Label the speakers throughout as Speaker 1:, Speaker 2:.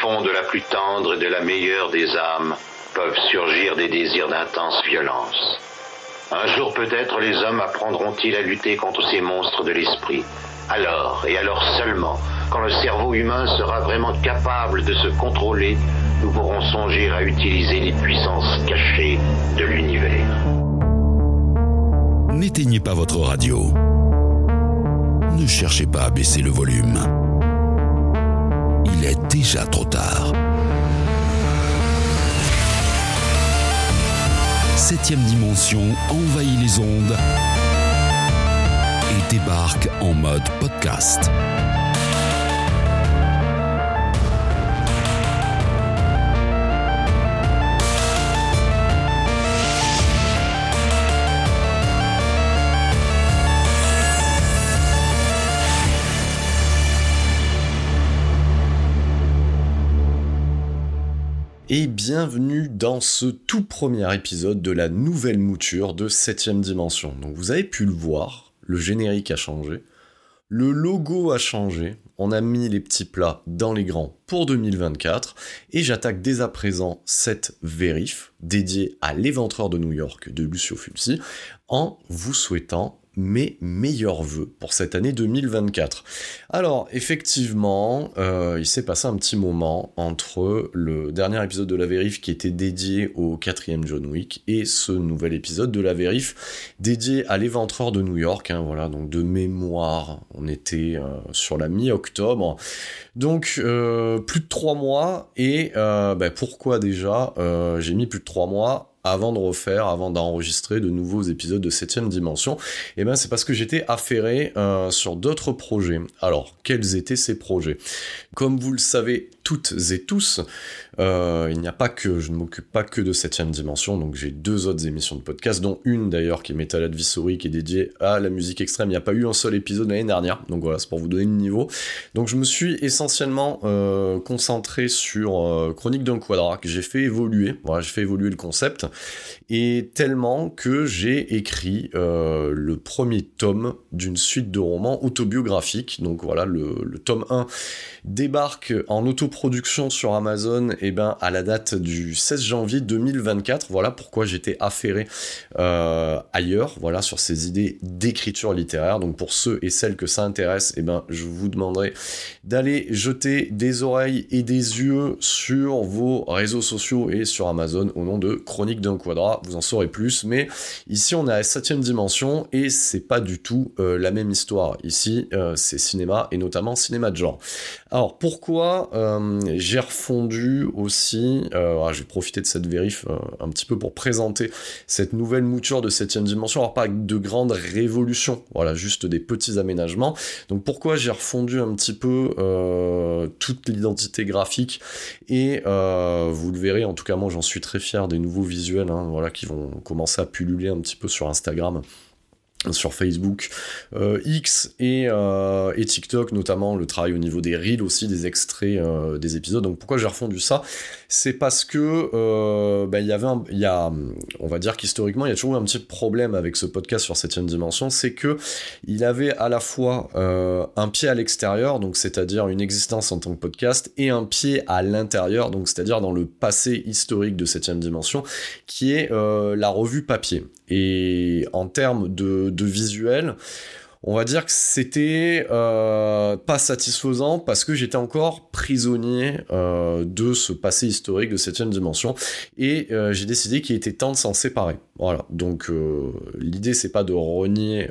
Speaker 1: fond de la plus tendre et de la meilleure des âmes peuvent surgir des désirs d'intense violence. Un jour peut-être les hommes apprendront-ils à lutter contre ces monstres de l'esprit. Alors, et alors seulement, quand le cerveau humain sera vraiment capable de se contrôler, nous pourrons songer à utiliser les puissances cachées de l'univers.
Speaker 2: N'éteignez pas votre radio. Ne cherchez pas à baisser le volume. Il est déjà trop tard. Septième dimension envahit les ondes et débarque en mode podcast.
Speaker 3: Et bienvenue dans ce tout premier épisode de la nouvelle mouture de 7ème dimension. Donc vous avez pu le voir, le générique a changé, le logo a changé, on a mis les petits plats dans les grands pour 2024 et j'attaque dès à présent cette vérif dédiée à l'éventreur de New York de Lucio Fulci en vous souhaitant mes meilleurs voeux pour cette année 2024. Alors, effectivement, euh, il s'est passé un petit moment entre le dernier épisode de la vérif qui était dédié au quatrième John Wick et ce nouvel épisode de la vérif dédié à l'éventreur de New York. Hein, voilà, donc de mémoire, on était euh, sur la mi-octobre. Donc, euh, plus de trois mois. Et ben, pourquoi déjà J'ai mis plus de trois mois avant de refaire, avant d'enregistrer de nouveaux épisodes de 7ème dimension Et eh ben c'est parce que j'étais affairé euh, sur d'autres projets. Alors, quels étaient ces projets? Comme vous le savez toutes et tous, euh, il n'y a pas que, je ne m'occupe pas que de 7ème dimension, donc j'ai deux autres émissions de podcast, dont une d'ailleurs qui est Metal Advisory, qui est dédiée à la musique extrême. Il n'y a pas eu un seul épisode l'année dernière, donc voilà, c'est pour vous donner le niveau. Donc je me suis essentiellement euh, concentré sur Chronique d'un quadra, que j'ai fait évoluer, voilà, j'ai fait évoluer le concept, et tellement que j'ai écrit euh, le premier tome d'une suite de romans autobiographiques. Donc voilà, le, tome 1 débarque en autoproduction sur Amazon et eh ben, à la date du 16 janvier 2024. Voilà pourquoi j'étais affairé euh, ailleurs, voilà, sur ces idées d'écriture littéraire. Donc pour ceux et celles que ça intéresse, et eh ben, je vous demanderai d'aller jeter des oreilles et des yeux sur vos réseaux sociaux et sur Amazon au nom de Chronique d'un quadra, vous en saurez plus, mais ici on est à la septième dimension et c'est pas du tout euh, la même histoire. Ici, euh, c'est cinéma et notamment cinéma de genre. Alors pourquoi euh, j'ai refondu aussi, ah, je vais profiter de cette vérif un petit peu pour présenter cette nouvelle mouture de septième dimension, alors pas de grandes révolutions, voilà, juste des petits aménagements. Donc pourquoi j'ai refondu un petit peu toute l'identité graphique et vous le verrez, en tout cas moi j'en suis très fier des nouveaux visuels Hein, voilà, qui vont commencer à pulluler un petit peu sur Instagram sur Facebook, euh, X euh, et, TikTok, notamment le travail au niveau des reels aussi, des extraits euh, des épisodes. Donc pourquoi j'ai refondu ça? C'est parce que ben, il y avait il y a, on va dire qu'historiquement, il y a toujours eu un petit problème avec ce podcast sur septième dimension, c'est que il avait à la fois un pied à l'extérieur, donc c'est-à-dire une existence en tant que podcast, et un pied à l'intérieur, donc c'est-à-dire dans le passé historique de septième dimension, qui est la revue papier. Et en termes de, de visuel, on va dire que c'était euh, pas satisfaisant parce que j'étais encore prisonnier euh, de ce passé historique de septième dimension. Et euh, j'ai décidé qu'il était temps de s'en séparer. Voilà, donc l'idée c'est pas de renier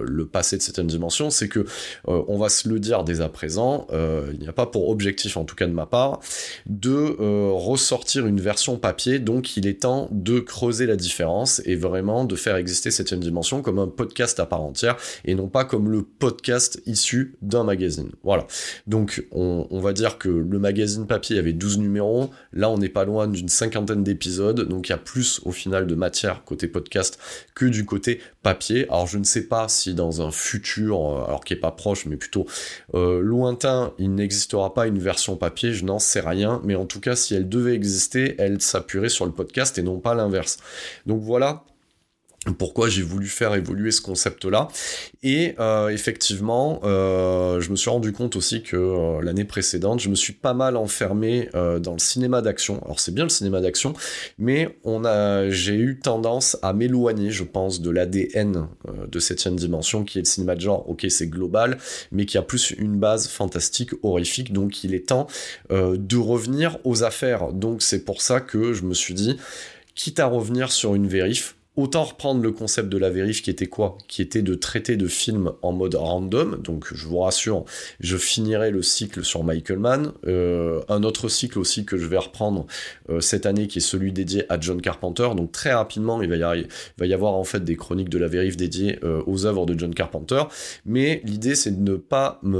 Speaker 3: le passé de septième dimension, c'est que on va se le dire dès à présent, il n'y a pas pour objectif en tout cas de ma part de ressortir une version papier, donc il est temps de creuser la différence et vraiment de faire exister septième dimension comme un podcast à part entière et non pas comme le podcast issu d'un magazine. Voilà. Donc on, va dire que le magazine papier avait 12 numéros, là on n'est pas loin d'une cinquantaine d'épisodes, donc il y a plus au final de matière côté podcast que du côté papier. Alors je ne sais pas si dans un futur, euh, alors qui est pas proche, mais plutôt euh, lointain, il n'existera pas une version papier, je n'en sais rien, mais en tout cas si elle devait exister, elle s'appuierait sur le podcast et non pas l'inverse. Donc voilà pourquoi j'ai voulu faire évoluer ce concept-là. Et euh, effectivement, euh, je me suis rendu compte aussi que euh, l'année précédente, je me suis pas mal enfermé dans le cinéma d'action. Alors c'est bien le cinéma d'action, mais on a, j'ai eu tendance à m'éloigner, je pense, de l'ADN de septième dimension, qui est le cinéma de genre. Ok, c'est global, mais qui a plus une base fantastique, horrifique. Donc il est temps de revenir aux affaires. Donc c'est pour ça que je me suis dit, quitte à revenir sur une vérif, Autant reprendre le concept de la vérif qui était quoi? Qui était de traiter de films en mode random. Donc je vous rassure, je finirai le cycle sur Michael Mann. Euh, un autre cycle aussi que je vais reprendre euh, cette année qui est celui dédié à John Carpenter. Donc très rapidement, il va y, avoir en fait des chroniques de la vérif dédiées euh, aux œuvres de John Carpenter. Mais l'idée c'est de ne pas me,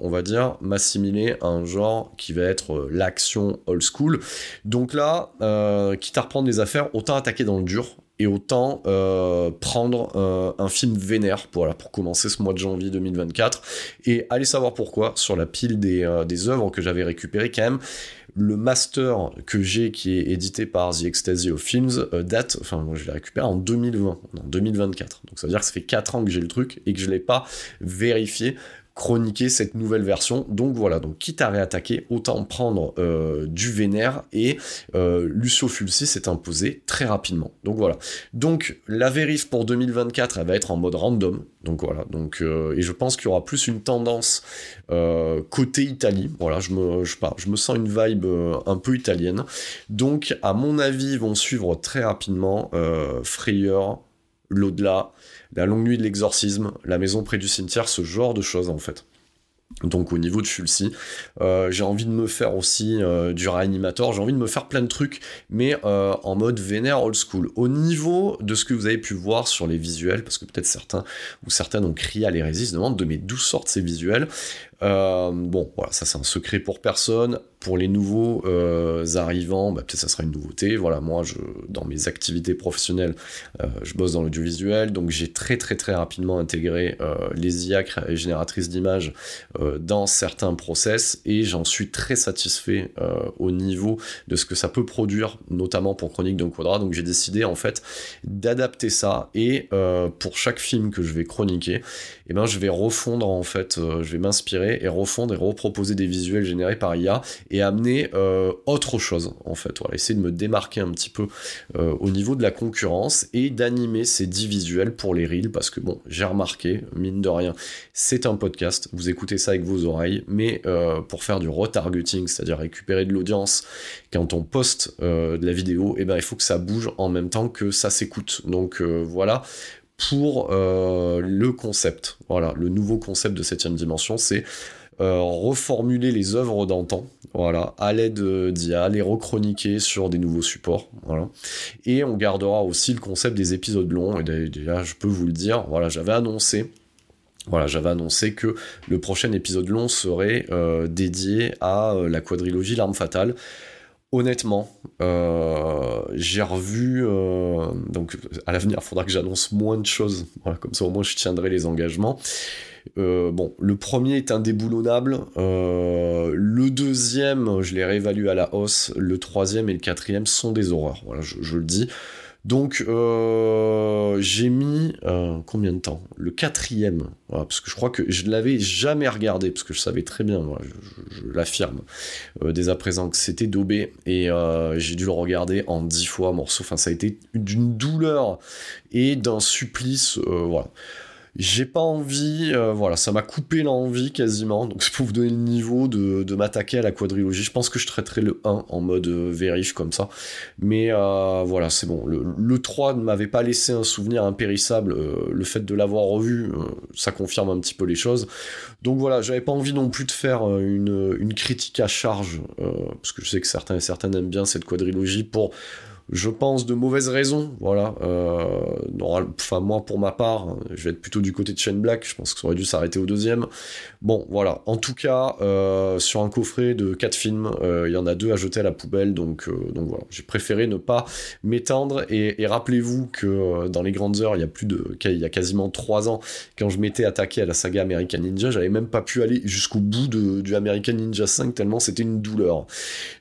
Speaker 3: on va dire, m'assimiler à un genre qui va être l'action old school. Donc là, quitte à reprendre des affaires, autant attaquer dans le dur et autant euh, prendre euh, un film vénère pour, voilà, pour commencer ce mois de janvier 2024 et aller savoir pourquoi sur la pile des, euh, des œuvres que j'avais récupérées quand même le master que j'ai qui est édité par The Ecstasy of Films date, enfin moi je l'ai récupéré en 2020, en 2024. Donc ça veut dire que ça fait 4 ans que j'ai le truc et que je l'ai pas vérifié chroniquer cette nouvelle version. Donc voilà, donc quitte à réattaquer, autant prendre euh, du Vénère et euh, Lucio Fulci s'est imposé très rapidement. Donc voilà. Donc la vérif pour 2024, elle va être en mode random. Donc voilà. Donc euh, et je pense qu'il y aura plus une tendance côté Italie. Voilà, je me je, je me sens une vibe un peu italienne. Donc à mon avis, ils vont suivre très rapidement Frayeur, l'au-delà la longue nuit de l'exorcisme, la maison près du cimetière, ce genre de choses en fait. Donc au niveau de Fulci, euh, j'ai envie de me faire aussi euh, du réanimateur, j'ai envie de me faire plein de trucs, mais euh, en mode vénère old school. Au niveau de ce que vous avez pu voir sur les visuels, parce que peut-être certains ou certaines ont crié à l'hérésie, se demandent de mes d'où sortent ces visuels. Euh, bon, voilà, ça c'est un secret pour personne. Pour les nouveaux euh, arrivants, bah, peut-être ça sera une nouveauté. Voilà, moi, je, dans mes activités professionnelles, euh, je bosse dans l'audiovisuel, donc j'ai très très très rapidement intégré les IA génératrices d'images dans certains process et j'en suis très satisfait au niveau de ce que ça peut produire, notamment pour Chronique d'un Quadra. Donc j'ai décidé en fait d'adapter ça et pour chaque film que je vais chroniquer, et eh ben, je vais refondre en fait, je vais m'inspirer et refondre et reproposer des visuels générés par IA et amener euh, autre chose en fait. Voilà, essayer de me démarquer un petit peu euh, au niveau de la concurrence et d'animer ces 10 visuels pour les reels parce que bon, j'ai remarqué, mine de rien, c'est un podcast, vous écoutez ça avec vos oreilles, mais euh, pour faire du retargeting, c'est-à-dire récupérer de l'audience quand on poste de la vidéo, et eh ben il faut que ça bouge en même temps que ça s'écoute. Donc voilà, pour euh, le concept. Voilà, le nouveau concept de septième dimension, c'est euh, reformuler les œuvres d'antan, voilà, à l'aide d'IA, les rechroniquer sur des nouveaux supports, voilà. Et on gardera aussi le concept des épisodes longs, et déjà, je peux vous le dire, voilà, j'avais annoncé voilà, j'avais annoncé que le prochain épisode long serait euh, dédié à la quadrilogie L'arme fatale. Honnêtement, euh, j'ai revu. Euh, donc, à l'avenir, il faudra que j'annonce moins de choses. Comme ça, au moins, je tiendrai les engagements. Euh, bon, le premier est indéboulonnable. le deuxième, je l'ai réévalué à la hausse. Le troisième et le quatrième sont des horreurs. Voilà, je le dis. Donc euh, j'ai mis euh, combien de temps? Le quatrième, parce que je crois que je ne l'avais jamais regardé, parce que je savais très bien, moi, je, l'affirme, euh, dès à présent que c'était Dobé, et j'ai dû le regarder en dix fois morceau. Enfin, ça a été d'une douleur et d'un supplice, voilà. J'ai pas envie, euh, voilà, ça m'a coupé l'envie quasiment, donc c'est pour vous donner le niveau de, m'attaquer à la quadrilogie. Je pense que je traiterai le 1 en mode euh, vérif comme ça, mais euh, voilà, c'est bon. Le, le 3 ne m'avait pas laissé un souvenir impérissable, le fait de l'avoir revu, ça confirme un petit peu les choses. Donc voilà, j'avais pas envie non plus de faire une, une critique à charge, parce que je sais que certains et certaines aiment bien cette quadrilogie pour je pense, de mauvaises raisons. Voilà. Euh, enfin, moi, pour ma part, je vais être plutôt du côté de Shane Black. Je pense que ça aurait dû s'arrêter au deuxième. Bon, voilà. En tout cas, euh, sur un coffret de quatre films, euh, il y en a deux à jeter à la poubelle. Donc, donc voilà. J'ai préféré ne pas m'étendre. Et, rappelez-vous que dans les grandes heures, il y a plus de, il y a quasiment trois ans, quand je m'étais attaqué à la saga American Ninja, j'avais même pas pu aller jusqu'au bout de, du American Ninja 5 tellement c'était une douleur.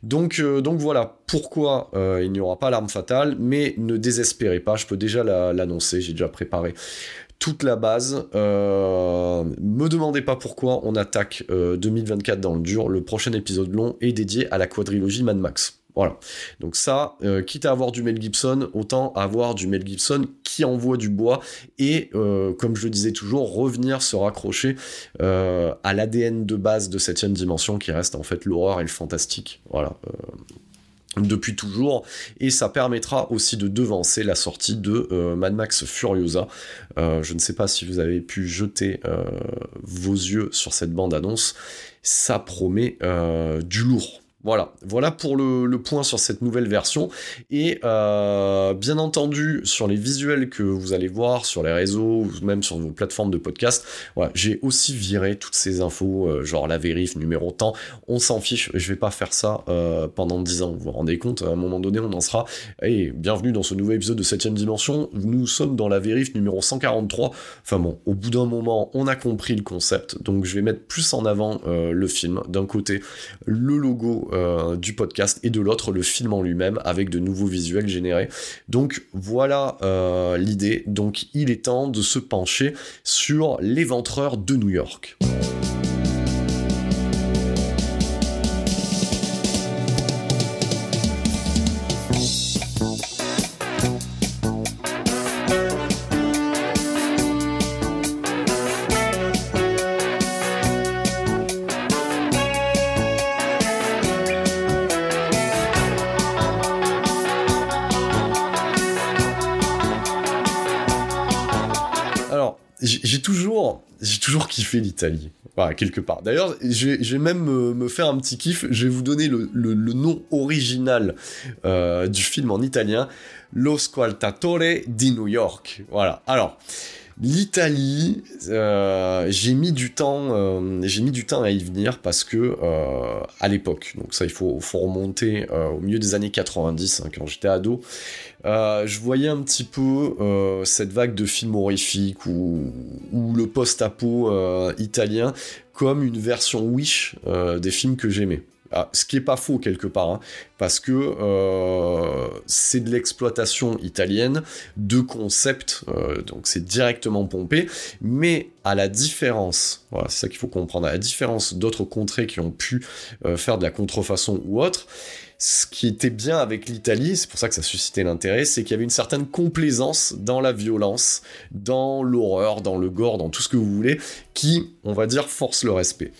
Speaker 3: Donc, donc voilà pourquoi euh, il n'y aura pas l'arme fatale, mais ne désespérez pas, je peux déjà l'annoncer, j'ai déjà préparé toute la base. Euh, me demandez pas pourquoi on attaque 2024 dans le dur. Le prochain épisode long est dédié à la quadrilogie Mad Max. Voilà. Donc ça, euh, quitte à avoir du Mel Gibson, autant avoir du Mel Gibson qui envoie du bois et, euh, comme je le disais toujours, revenir se raccrocher euh, à l'ADN de base de septième dimension qui reste en fait l'horreur et le fantastique. Voilà. Depuis toujours, et ça permettra aussi de devancer la sortie de Mad Max Furiosa. je ne sais pas si vous avez pu jeter vos yeux sur cette bande-annonce, ça promet du lourd. Voilà, voilà pour le, point sur cette nouvelle version. Et euh, bien entendu, sur les visuels que vous allez voir sur les réseaux ou même sur vos plateformes de podcast, j'ai aussi viré toutes ces infos, euh, genre la vérif, numéro temps. On s'en fiche, je vais pas faire ça euh, pendant 10 ans. Vous vous rendez compte, à un moment donné, on en sera. Et bienvenue dans ce nouvel épisode de 7ème dimension. Nous sommes dans la vérif numéro 143. Enfin bon, au bout d'un moment, on a compris le concept. Donc je vais mettre plus en avant le film. D'un côté, le logo euh, du podcast et de l'autre le film en lui-même avec de nouveaux visuels générés. Donc voilà euh, l'idée. Donc il est temps de se pencher sur l'éventreur de New York. Kiffé l'Italie. Voilà, quelque part. D'ailleurs, je vais, même me, faire un petit kiff. Je vais vous donner le, nom original euh, du film en italien. Lo Squaltatore di New York. Voilà. Alors, L'Italie, euh, j'ai mis du temps, euh, j'ai mis du temps à y venir parce que à l'époque, donc ça il faut, remonter au milieu des années 90 hein, quand j'étais ado, euh, je voyais un petit peu euh, cette vague de films horrifiques ou, le post-apo euh, italien comme une version Wish des films que j'aimais. Ah, ce qui est pas faux quelque part, hein, parce que c'est de l'exploitation italienne de concepts, donc c'est directement pompé, mais à la différence, voilà, c'est ça qu'il faut comprendre, à la différence d'autres contrées qui ont pu faire de la contrefaçon ou autre, ce qui était bien avec l'Italie, c'est pour ça que ça suscitait l'intérêt, c'est qu'il y avait une certaine complaisance dans la violence, dans l'horreur, dans le gore, dans tout ce que vous voulez, qui, on va dire, force le respect.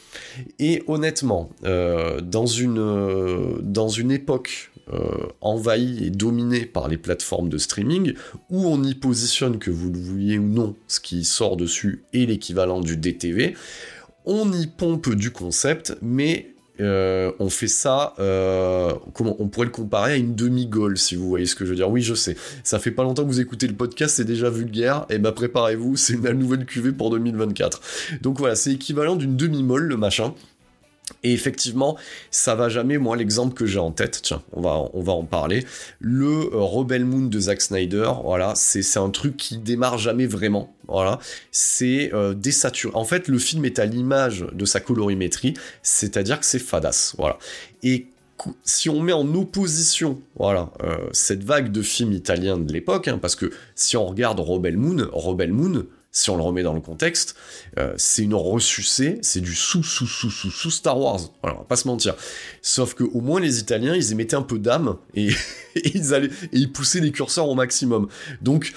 Speaker 3: Et honnêtement, euh, dans, une, euh, dans une époque euh, envahie et dominée par les plateformes de streaming, où on y positionne, que vous le vouliez ou non, ce qui sort dessus est l'équivalent du DTV, on y pompe du concept, mais euh, on fait ça, euh, comment on pourrait le comparer à une demi-goal, si vous voyez ce que je veux dire. Oui, je sais, ça fait pas longtemps que vous écoutez le podcast, c'est déjà vulgaire, et bah préparez-vous, c'est la nouvelle cuvée pour 2024. Donc voilà, c'est équivalent d'une demi-molle, le machin. Et effectivement, ça va jamais, moi, l'exemple que j'ai en tête, tiens, on va, on va en parler. Le euh, Rebel Moon de Zack Snyder, voilà, c'est un truc qui démarre jamais vraiment. Voilà, c'est euh, désaturé. En fait, le film est à l'image de sa colorimétrie, c'est-à-dire que c'est fadasse. Voilà. Et si on met en opposition, voilà, euh, cette vague de films italiens de l'époque, hein, parce que si on regarde Rebel Moon, Rebel Moon, si on le remet dans le contexte, euh, c'est une ressucée, c'est du sous sous sous sous sous Star Wars. Voilà, on va pas se mentir. Sauf que au moins les Italiens, ils émettaient un peu d'âme et, ils allaient et ils poussaient les curseurs au maximum. Donc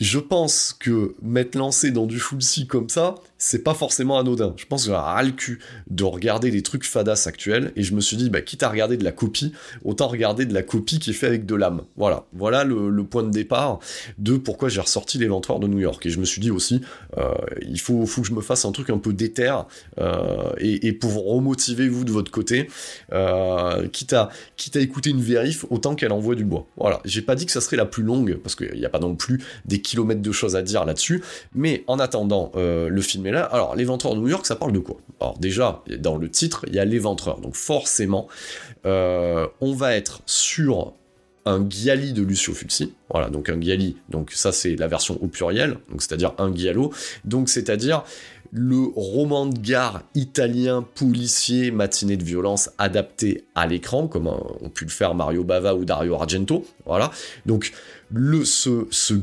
Speaker 3: je pense que m'être lancé dans du full C comme ça, c'est pas forcément anodin. Je pense que j'ai ras le cul de regarder des trucs fadas actuels, et je me suis dit, bah, quitte à regarder de la copie, autant regarder de la copie qui est faite avec de l'âme. Voilà. Voilà le, point de départ de pourquoi j'ai ressorti l'éventoir de New York. Et je me suis dit aussi, euh, il faut, faut que je me fasse un truc un peu déter, euh, et, pour remotiver vous de votre côté, euh, quitte, à, quitte à écouter une vérif, autant qu'elle envoie du bois. Voilà. J'ai pas dit que ça serait la plus longue, parce qu'il n'y a pas non plus des kilomètres de choses à dire là-dessus, mais en attendant, le film est alors, l'éventreur de New York, ça parle de quoi? Alors déjà, dans le titre, il y a l'éventreur. Donc forcément, euh, on va être sur un Giali de Lucio Fulci. Voilà, donc un Giali, donc ça c'est la version au pluriel, donc c'est-à-dire un Giallo. Donc c'est-à-dire le roman de gare italien policier matinée de violence adapté à l'écran, comme ont pu le faire Mario Bava ou Dario Argento. Voilà. Donc ce, ce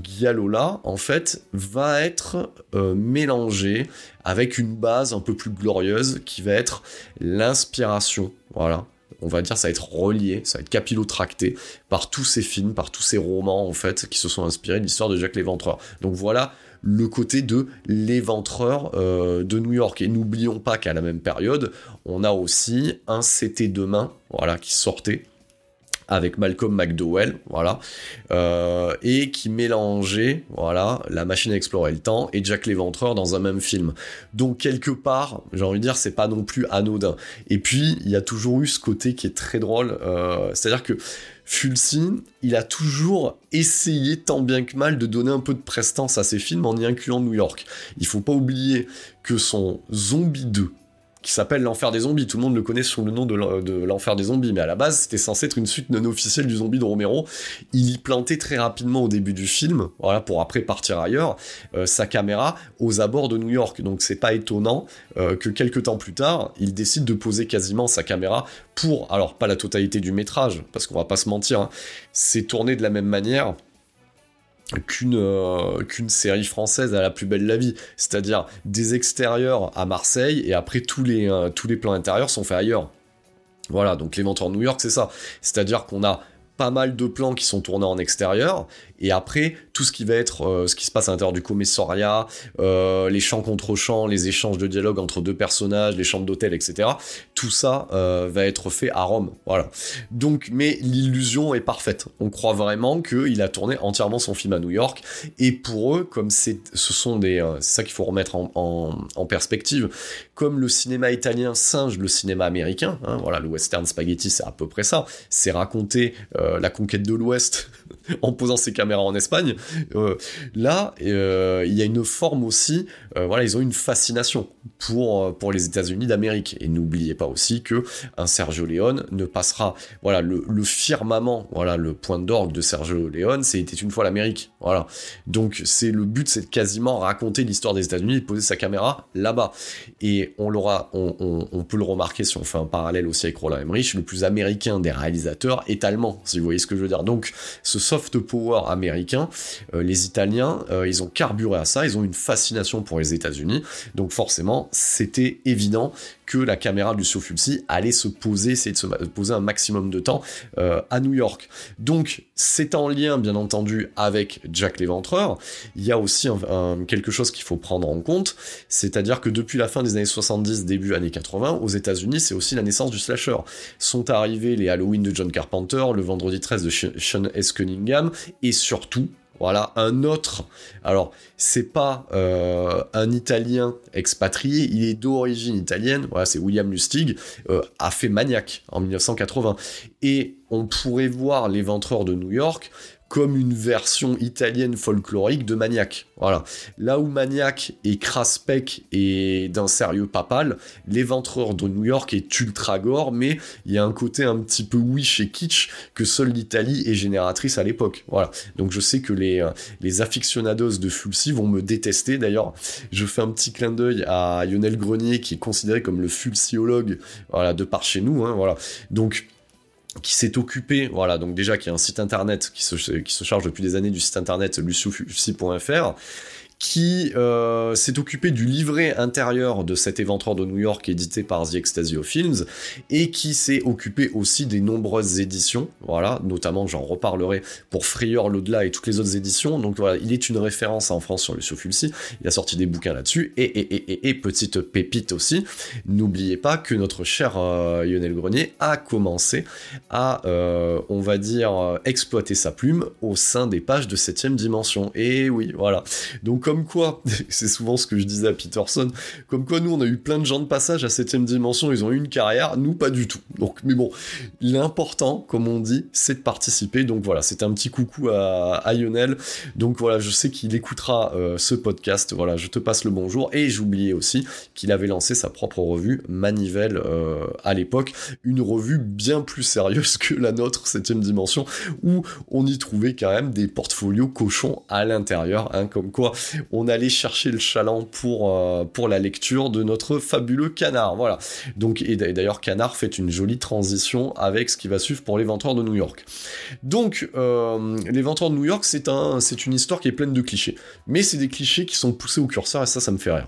Speaker 3: là en fait, va être euh, mélangé avec une base un peu plus glorieuse qui va être l'inspiration. Voilà. On va dire ça va être relié, ça va être capillotracté par tous ces films, par tous ces romans en fait qui se sont inspirés de l'histoire de Jacques Léventreur. Donc voilà le côté de l'éventreur euh, de New York. Et n'oublions pas qu'à la même période, on a aussi un CT demain, voilà, qui sortait avec Malcolm McDowell, voilà, euh, et qui mélangeait, voilà, la machine à explorer le temps et Jack l'Éventreur dans un même film. Donc quelque part, j'ai envie de dire, c'est pas non plus anodin. Et puis il y a toujours eu ce côté qui est très drôle, euh, c'est-à-dire que Fulci, il a toujours essayé tant bien que mal de donner un peu de prestance à ses films en y incluant New York. Il faut pas oublier que son Zombie 2, qui s'appelle L'Enfer des Zombies. Tout le monde le connaît sous le nom de L'Enfer des Zombies, mais à la base, c'était censé être une suite non officielle du zombie de Romero. Il y plantait très rapidement au début du film, voilà, pour après partir ailleurs, euh, sa caméra aux abords de New York. Donc c'est pas étonnant euh, que quelques temps plus tard, il décide de poser quasiment sa caméra pour, alors pas la totalité du métrage, parce qu'on va pas se mentir, hein, c'est tourné de la même manière qu'une euh, qu'une série française à la plus belle la vie, c'est-à-dire des extérieurs à Marseille et après tous les euh, tous les plans intérieurs sont faits ailleurs. Voilà, donc l'éventeur New York, c'est ça. C'est-à-dire qu'on a pas mal de plans qui sont tournés en extérieur et après, tout ce qui va être euh, ce qui se passe à l'intérieur du commissariat, les champs contre champs, les échanges de dialogue entre deux personnages, les chambres d'hôtel, etc. Tout ça euh, va être fait à Rome. Voilà. Donc, mais l'illusion est parfaite. On croit vraiment qu'il a tourné entièrement son film à New York. Et pour eux, comme c'est, ce sont des, c'est ça qu'il faut remettre en, perspective, comme le cinéma italien singe le cinéma américain. Hein, voilà, le western spaghetti, c'est à peu près ça. C'est raconter la conquête de l'Ouest en posant ses caméras en Espagne. Euh, là, euh, il y a une forme aussi, euh, voilà, ils ont une fascination pour, pour les États-Unis d'Amérique. Et n'oubliez pas aussi que un Sergio Leone ne passera, voilà, le, firmament, voilà, le point d'orgue de Sergio Leone, c'était une fois l'Amérique. Voilà. Donc, c'est le but, c'est de quasiment raconter l'histoire des États-Unis poser sa caméra là-bas. Et on l'aura, on, on, peut le remarquer si on fait un parallèle aussi avec Roland Emmerich, le plus américain des réalisateurs est allemand, si vous voyez ce que je veux dire. Donc, ce soft power américain, euh, les Italiens, euh, ils ont carburé à ça, ils ont une fascination pour les États-Unis, donc forcément, c'était évident la caméra de Lucio allait se poser, essayer de se poser un maximum de temps euh, à New York. Donc c'est en lien bien entendu avec Jack l'Éventreur. Il y a aussi quelque chose qu'il faut prendre en compte, c'est-à-dire que depuis la fin des années 70, début années 80, aux États-Unis, c'est aussi la naissance du slasher. Sont arrivés les Halloween de John Carpenter, le vendredi 13 de Sean S. Cunningham, et surtout voilà, un autre. Alors, c'est pas euh, un Italien expatrié, il est d'origine italienne. Voilà, c'est William Lustig, euh, a fait Maniac en 1980. Et on pourrait voir l'éventreur de New York comme une version italienne folklorique de Maniac. Voilà. Là où Maniac est craspec et d'un sérieux papal, l'éventreur de New York est ultra gore, mais il y a un côté un petit peu wish et kitsch que seule l'Italie est génératrice à l'époque. Voilà. Donc je sais que les, euh, les aficionados de Fulci vont me détester. D'ailleurs, je fais un petit clin d'œil à Lionel Grenier qui est considéré comme le Fulciologue, voilà, de par chez nous. Hein, voilà. Donc qui s'est occupé, voilà, donc déjà qui a un site internet qui se, charge depuis des années du site internet luciofusi.fr, qui euh, s'est occupé du livret intérieur de cet éventreur de New York édité par The Extasio Films et qui s'est occupé aussi des nombreuses éditions, voilà, notamment j'en reparlerai pour Frayeur l'au-delà et toutes les autres éditions. Donc voilà, il est une référence en France sur Lucio Fulci, il a sorti des bouquins là-dessus et, petite pépite aussi, n'oubliez pas que notre cher euh, Lionel Grenier a commencé à, euh, on va dire, exploiter sa plume au sein des pages de 7ème dimension. Et oui, voilà. Donc comme quoi, c'est souvent ce que je disais à Peterson, comme quoi nous on a eu plein de gens de passage à 7ème dimension, ils ont eu une carrière, nous pas du tout. Donc, mais bon, l'important, comme on dit, c'est de participer. Donc voilà, c'est un petit coucou à, Lionel. Donc voilà, je sais qu'il écoutera euh, ce podcast. Voilà, je te passe le bonjour. Et j'oubliais aussi qu'il avait lancé sa propre revue Manivelle euh, à l'époque, une revue bien plus sérieuse que la nôtre 7ème dimension, où on y trouvait quand même des portfolios cochons à l'intérieur, hein, comme quoi on allait chercher le chaland pour, euh, pour la lecture de notre fabuleux canard. Voilà. Donc, et d'ailleurs, canard fait une jolie transition avec ce qui va suivre pour l'éventreur de New York. Donc, euh, de New York, c'est un, c'est une histoire qui est pleine de clichés. Mais c'est des clichés qui sont poussés au curseur et ça, ça me fait rire.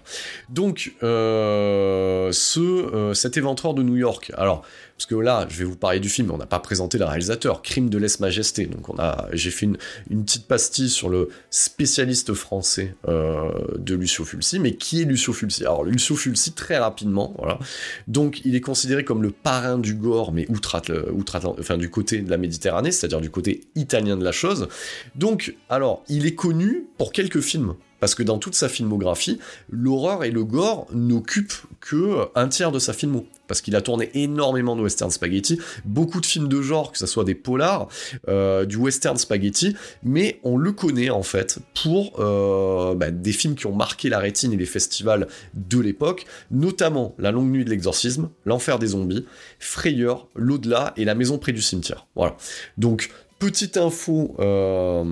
Speaker 3: Donc, euh, euh, cet éventreur de New York, alors, parce que là, je vais vous parler du film, on n'a pas présenté le réalisateur, Crime de lèse-majesté. Donc j'ai fait une, une, petite pastille sur le spécialiste français euh, de Lucio Fulci, mais qui est Lucio Fulci? Alors Lucio Fulci, très rapidement, voilà. Donc il est considéré comme le parrain du gore, mais outre, outre enfin du côté de la Méditerranée, c'est-à-dire du côté italien de la chose. Donc, alors, il est connu pour quelques films parce que dans toute sa filmographie, l'horreur et le gore n'occupent que un tiers de sa filmo. Parce qu'il a tourné énormément de western spaghetti, beaucoup de films de genre, que ce soit des polars, euh, du western spaghetti, mais on le connaît en fait pour euh, bah, des films qui ont marqué la rétine et les festivals de l'époque, notamment La longue nuit de l'exorcisme, L'enfer des zombies, Frayeur, L'au-delà et La maison près du cimetière. Voilà. Donc Petite info, euh,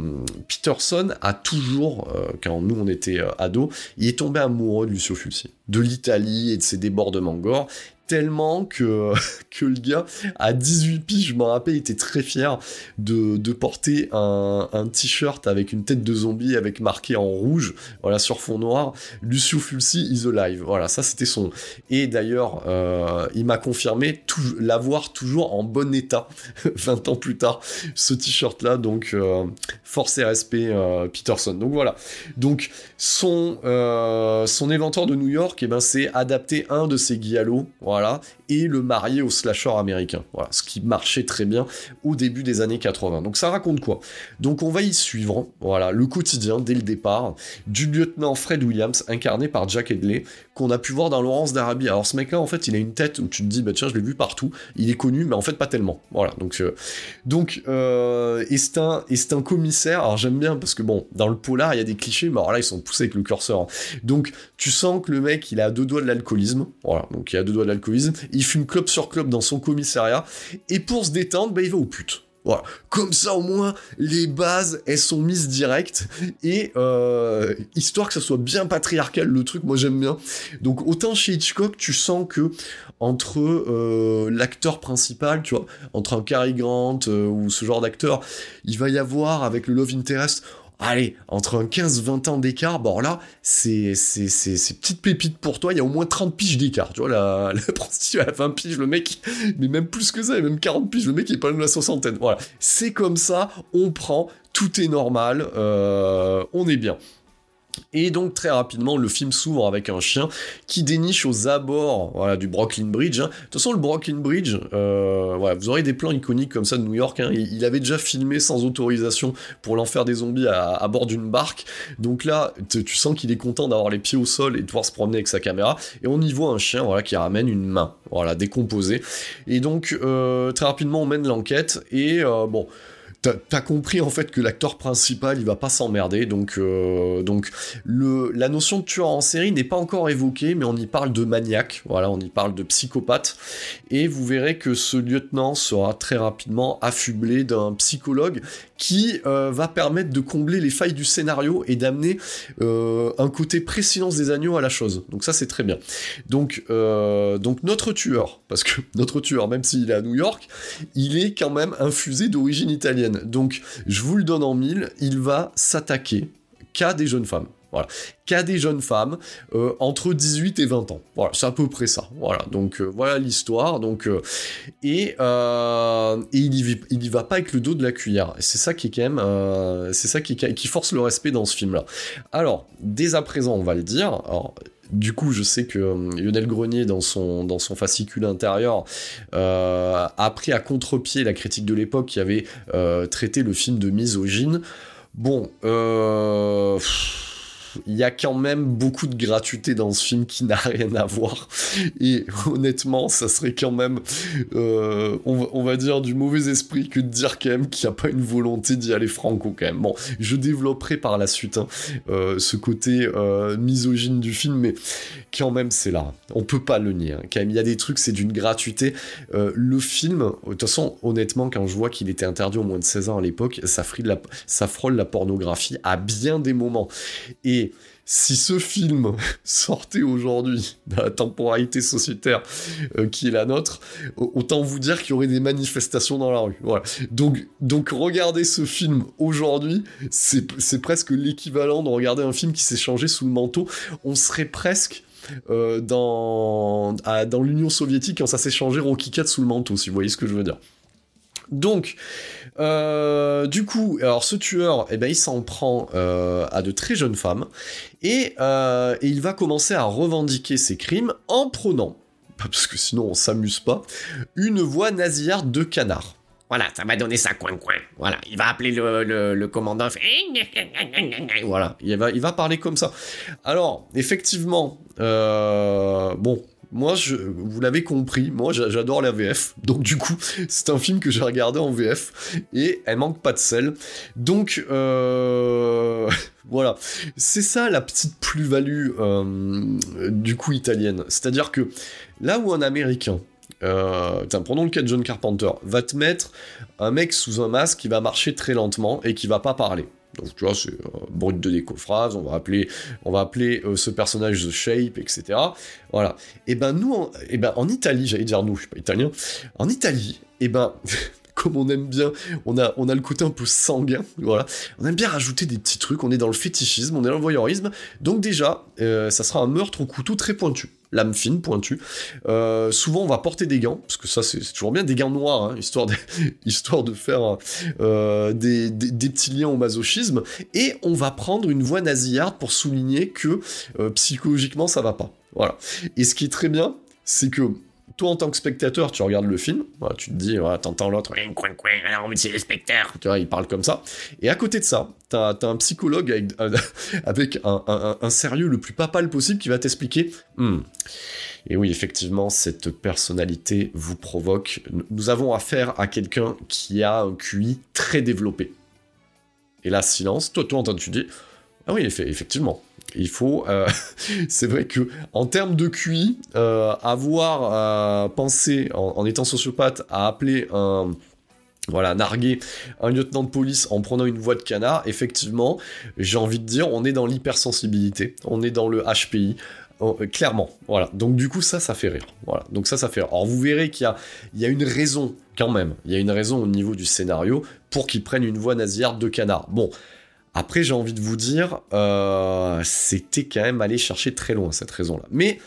Speaker 3: Peterson a toujours, quand nous on était euh, ados, il est tombé amoureux de Lucio Fulci, de l'Italie et de ses débordements gore tellement que, que le gars, à 18 piges, je m'en rappelle, il était très fier de, de porter un, un t-shirt avec une tête de zombie avec marqué en rouge, voilà, sur fond noir, Lucio Fulci is alive. Voilà, ça c'était son. Et d'ailleurs, euh, il m'a confirmé l'avoir toujours en bon état 20 ans plus tard, ce t-shirt-là. Donc, euh, force et respect, euh, Peterson. Donc voilà. Donc, son, son de New York, et eh ben, c'est adapter un de ses guillots. Voilà et le marier au slasher américain. Voilà, ce qui marchait très bien au début des années 80. Donc ça raconte quoi? Donc on va y suivre, voilà, le quotidien dès le départ du lieutenant Fred Williams, incarné par Jack Edley, qu'on a pu voir dans Laurence d'Arabie. Alors ce mec-là, en fait, il a une tête où tu te dis, bah tiens, je l'ai vu partout, il est connu, mais en fait pas tellement. Voilà, donc euh, donc euh, et c'est un un commissaire. Alors j'aime bien parce que bon, dans le polar, il y a des clichés, mais alors là ils sont poussés avec le curseur. Donc tu sens que le mec, il a deux doigts de l'alcoolisme. Voilà, donc il a deux doigts de l'alcoolisme il fume club sur club dans son commissariat, et pour se détendre, bah, il va aux putes. Voilà. Comme ça, au moins, les bases, elles sont mises directes. Et euh, histoire que ça soit bien patriarcal, le truc, moi j'aime bien. Donc, autant chez Hitchcock, tu sens que entre euh, l'acteur principal, tu vois, entre un Cary Grant euh, ou ce genre d'acteur, il va y avoir avec le Love Interest allez, entre un 15-20 ans d'écart, bon là, c'est petite pépite pour toi, il y a au moins 30 piges d'écart, tu vois, la, la prostituée à 20 piges, le mec, mais même plus que ça, même 40 piges, le mec il est pas loin de la soixantaine, voilà. C'est comme ça, on prend, tout est normal, euh, on est bien. Et donc très rapidement, le film s'ouvre avec un chien qui déniche aux abords du Brooklyn Bridge. Hein. De toute façon, le Brooklyn Bridge, euh, vous aurez des plans iconiques comme ça de New York. Hein. Il, avait déjà filmé sans autorisation pour l'enfer des zombies à, bord d'une barque. Donc là, tu sens qu'il est content d'avoir les pieds au sol et de pouvoir se promener avec sa caméra. Et on y voit un chien qui ramène une main, voilà, décomposée. Et donc euh, très rapidement, on mène l'enquête. Et euh, bon t'as compris en fait que l'acteur principal il va pas s'emmerder donc euh, donc le la notion de tueur en série n'est pas encore évoquée mais on y parle de maniaque voilà on y parle de psychopathe et vous verrez que ce lieutenant sera très rapidement affublé d'un psychologue qui euh, va permettre de combler les failles du scénario et d'amener euh, un côté présilence des agneaux à la chose. Donc ça c'est très bien. Donc donc notre tueur parce que notre tueur même s'il est à New York il est quand même infusé d'origine italienne. Donc, je vous le donne en mille, il va s'attaquer qu'à des jeunes femmes. Qu'à des jeunes femmes euh, entre 18 et 20 ans. Voilà, c'est à peu près ça. Voilà, donc euh, voilà l'histoire. Donc, euh, et, il, y, va pas avec le dos de la cuillère. C'est ça qui est quand même, c'est ça qui, force le respect dans ce film-là. Alors, dès à présent, on va le dire. Alors, du coup, je sais que Lionel Grenier, dans son, dans son fascicule intérieur, a pris à contre-pied la critique de l'époque qui avait traité le film de misogyne. Bon, il y a quand même beaucoup de gratuité dans ce film qui n'a rien à voir. Et honnêtement, ça serait quand même, euh, on, va, dire, du mauvais esprit que de dire quand même qu'il n'y a pas une volonté d'y aller franco quand même. Bon, je développerai par la suite hein, euh, ce côté euh, misogyne du film, mais quand même c'est là. On peut pas le nier. Hein. Quand même, il y a des trucs, c'est d'une gratuité. le film, de toute façon, honnêtement, quand je vois qu'il était interdit au moins de 16 ans à l'époque, ça, ça frôle la pornographie à bien des moments. Et si ce film sortait aujourd'hui dans la temporalité sociétaire euh, qui est la nôtre, autant vous dire qu'il y aurait des manifestations dans la rue. Donc, donc regardez ce film aujourd'hui, c'est presque l'équivalent de regarder un film qui s'est changé sous le manteau. On serait presque euh, dans, dans l'Union soviétique quand ça s'est changé Rocky 4 sous le manteau, si vous voyez ce que je veux dire. Donc, euh, du coup, alors ce tueur, eh ben, il s'en prend euh, à de très jeunes femmes et, euh, et, il va commencer à revendiquer ses crimes en prenant, parce que sinon on s'amuse pas, une voix nasillarde de canard.
Speaker 4: Voilà, ça va donner ça coin-coin. Voilà, il va appeler le, le, commandant.
Speaker 3: Voilà, il va, il va parler comme ça. Alors, effectivement, bon, moi, je, vous l'avez compris, moi j'adore la VF, donc du coup, c'est un film que j'ai regardé en VF, et elle manque pas de sel. Donc, euh, voilà, c'est ça la petite plus-value euh, du coup italienne. C'est-à-dire que là où un Américain, euh, prenons le cas de John Carpenter, va te mettre un mec sous un masque qui va marcher très lentement et qui va pas parler. Donc tu vois, c'est euh, brut de décophrase, on va appeler, on va appeler euh, ce personnage The Shape, etc. Voilà. Et ben nous, en, et ben en Italie, j'allais dire nous, je suis pas italien, en Italie, et ben comme on aime bien, on a, on a le côté un peu sanguin, voilà. On aime bien rajouter des petits trucs, on est dans le fétichisme, on est dans le voyeurisme. Donc déjà, euh, ça sera un meurtre au couteau très pointu lame fine, pointue. Euh, souvent, on va porter des gants, parce que ça, c'est toujours bien, des gants noirs, hein, histoire, de, faire euh, des, des, petits liens au masochisme. Et on va prendre une voix nasillarde pour souligner que psychologiquement, ça va pas. Voilà. Et ce qui est très bien, c'est que toi, en tant que spectateur, tu regardes le film, tu te dis, voilà, t'entends l'autre,
Speaker 4: alors c'est le spectateur.
Speaker 3: Tu vois, il parle comme ça. Et à côté de ça, t'as as un psychologue avec, un, sérieux le plus papal possible qui va t'expliquer, hmm. et oui, effectivement, cette personnalité vous provoque. Nous avons affaire à quelqu'un qui a un QI très développé. Et là, silence. Toi, toi, tu dis, ah oui, effectivement. Il faut, euh, c'est vrai que en termes de QI, euh, avoir euh, pensé en, étant sociopathe à appeler un voilà, narguer un lieutenant de police en prenant une voix de canard, effectivement, j'ai envie de dire, on est dans l'hypersensibilité, on est dans le HPI, clairement, voilà. Donc du coup, ça, ça fait rire, voilà. Donc ça, ça fait rire. Alors vous verrez qu'il y a, y a une raison, quand même, il y a une raison au niveau du scénario pour qu'ils prennent une voix nasillarde de canard. Bon, après, j'ai envie de vous dire, euh, c'était quand même aller chercher très loin cette raison-là. Mais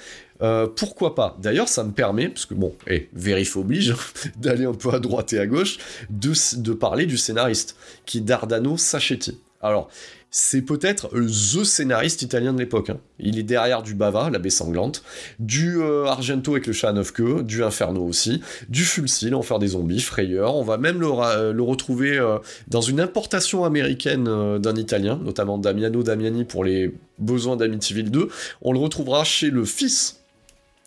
Speaker 3: euh, pourquoi pas? D'ailleurs, ça me permet, parce que bon, et eh, oblige, d'aller un peu à droite et à gauche, de, de parler du scénariste, qui est Dardano Sacchetti. Alors, c'est peut-être the scénariste italien de l'époque. Hein. Il est derrière du Bava, la baie sanglante, du euh, Argento avec le chat à neuf queues, du Inferno aussi, du Fulci, l'enfer des zombies, Frayeur. On va même le, euh, retrouver euh, dans une importation américaine d'un italien, notamment Damiano Damiani pour les besoins d'Amityville 2. On le retrouvera chez le fils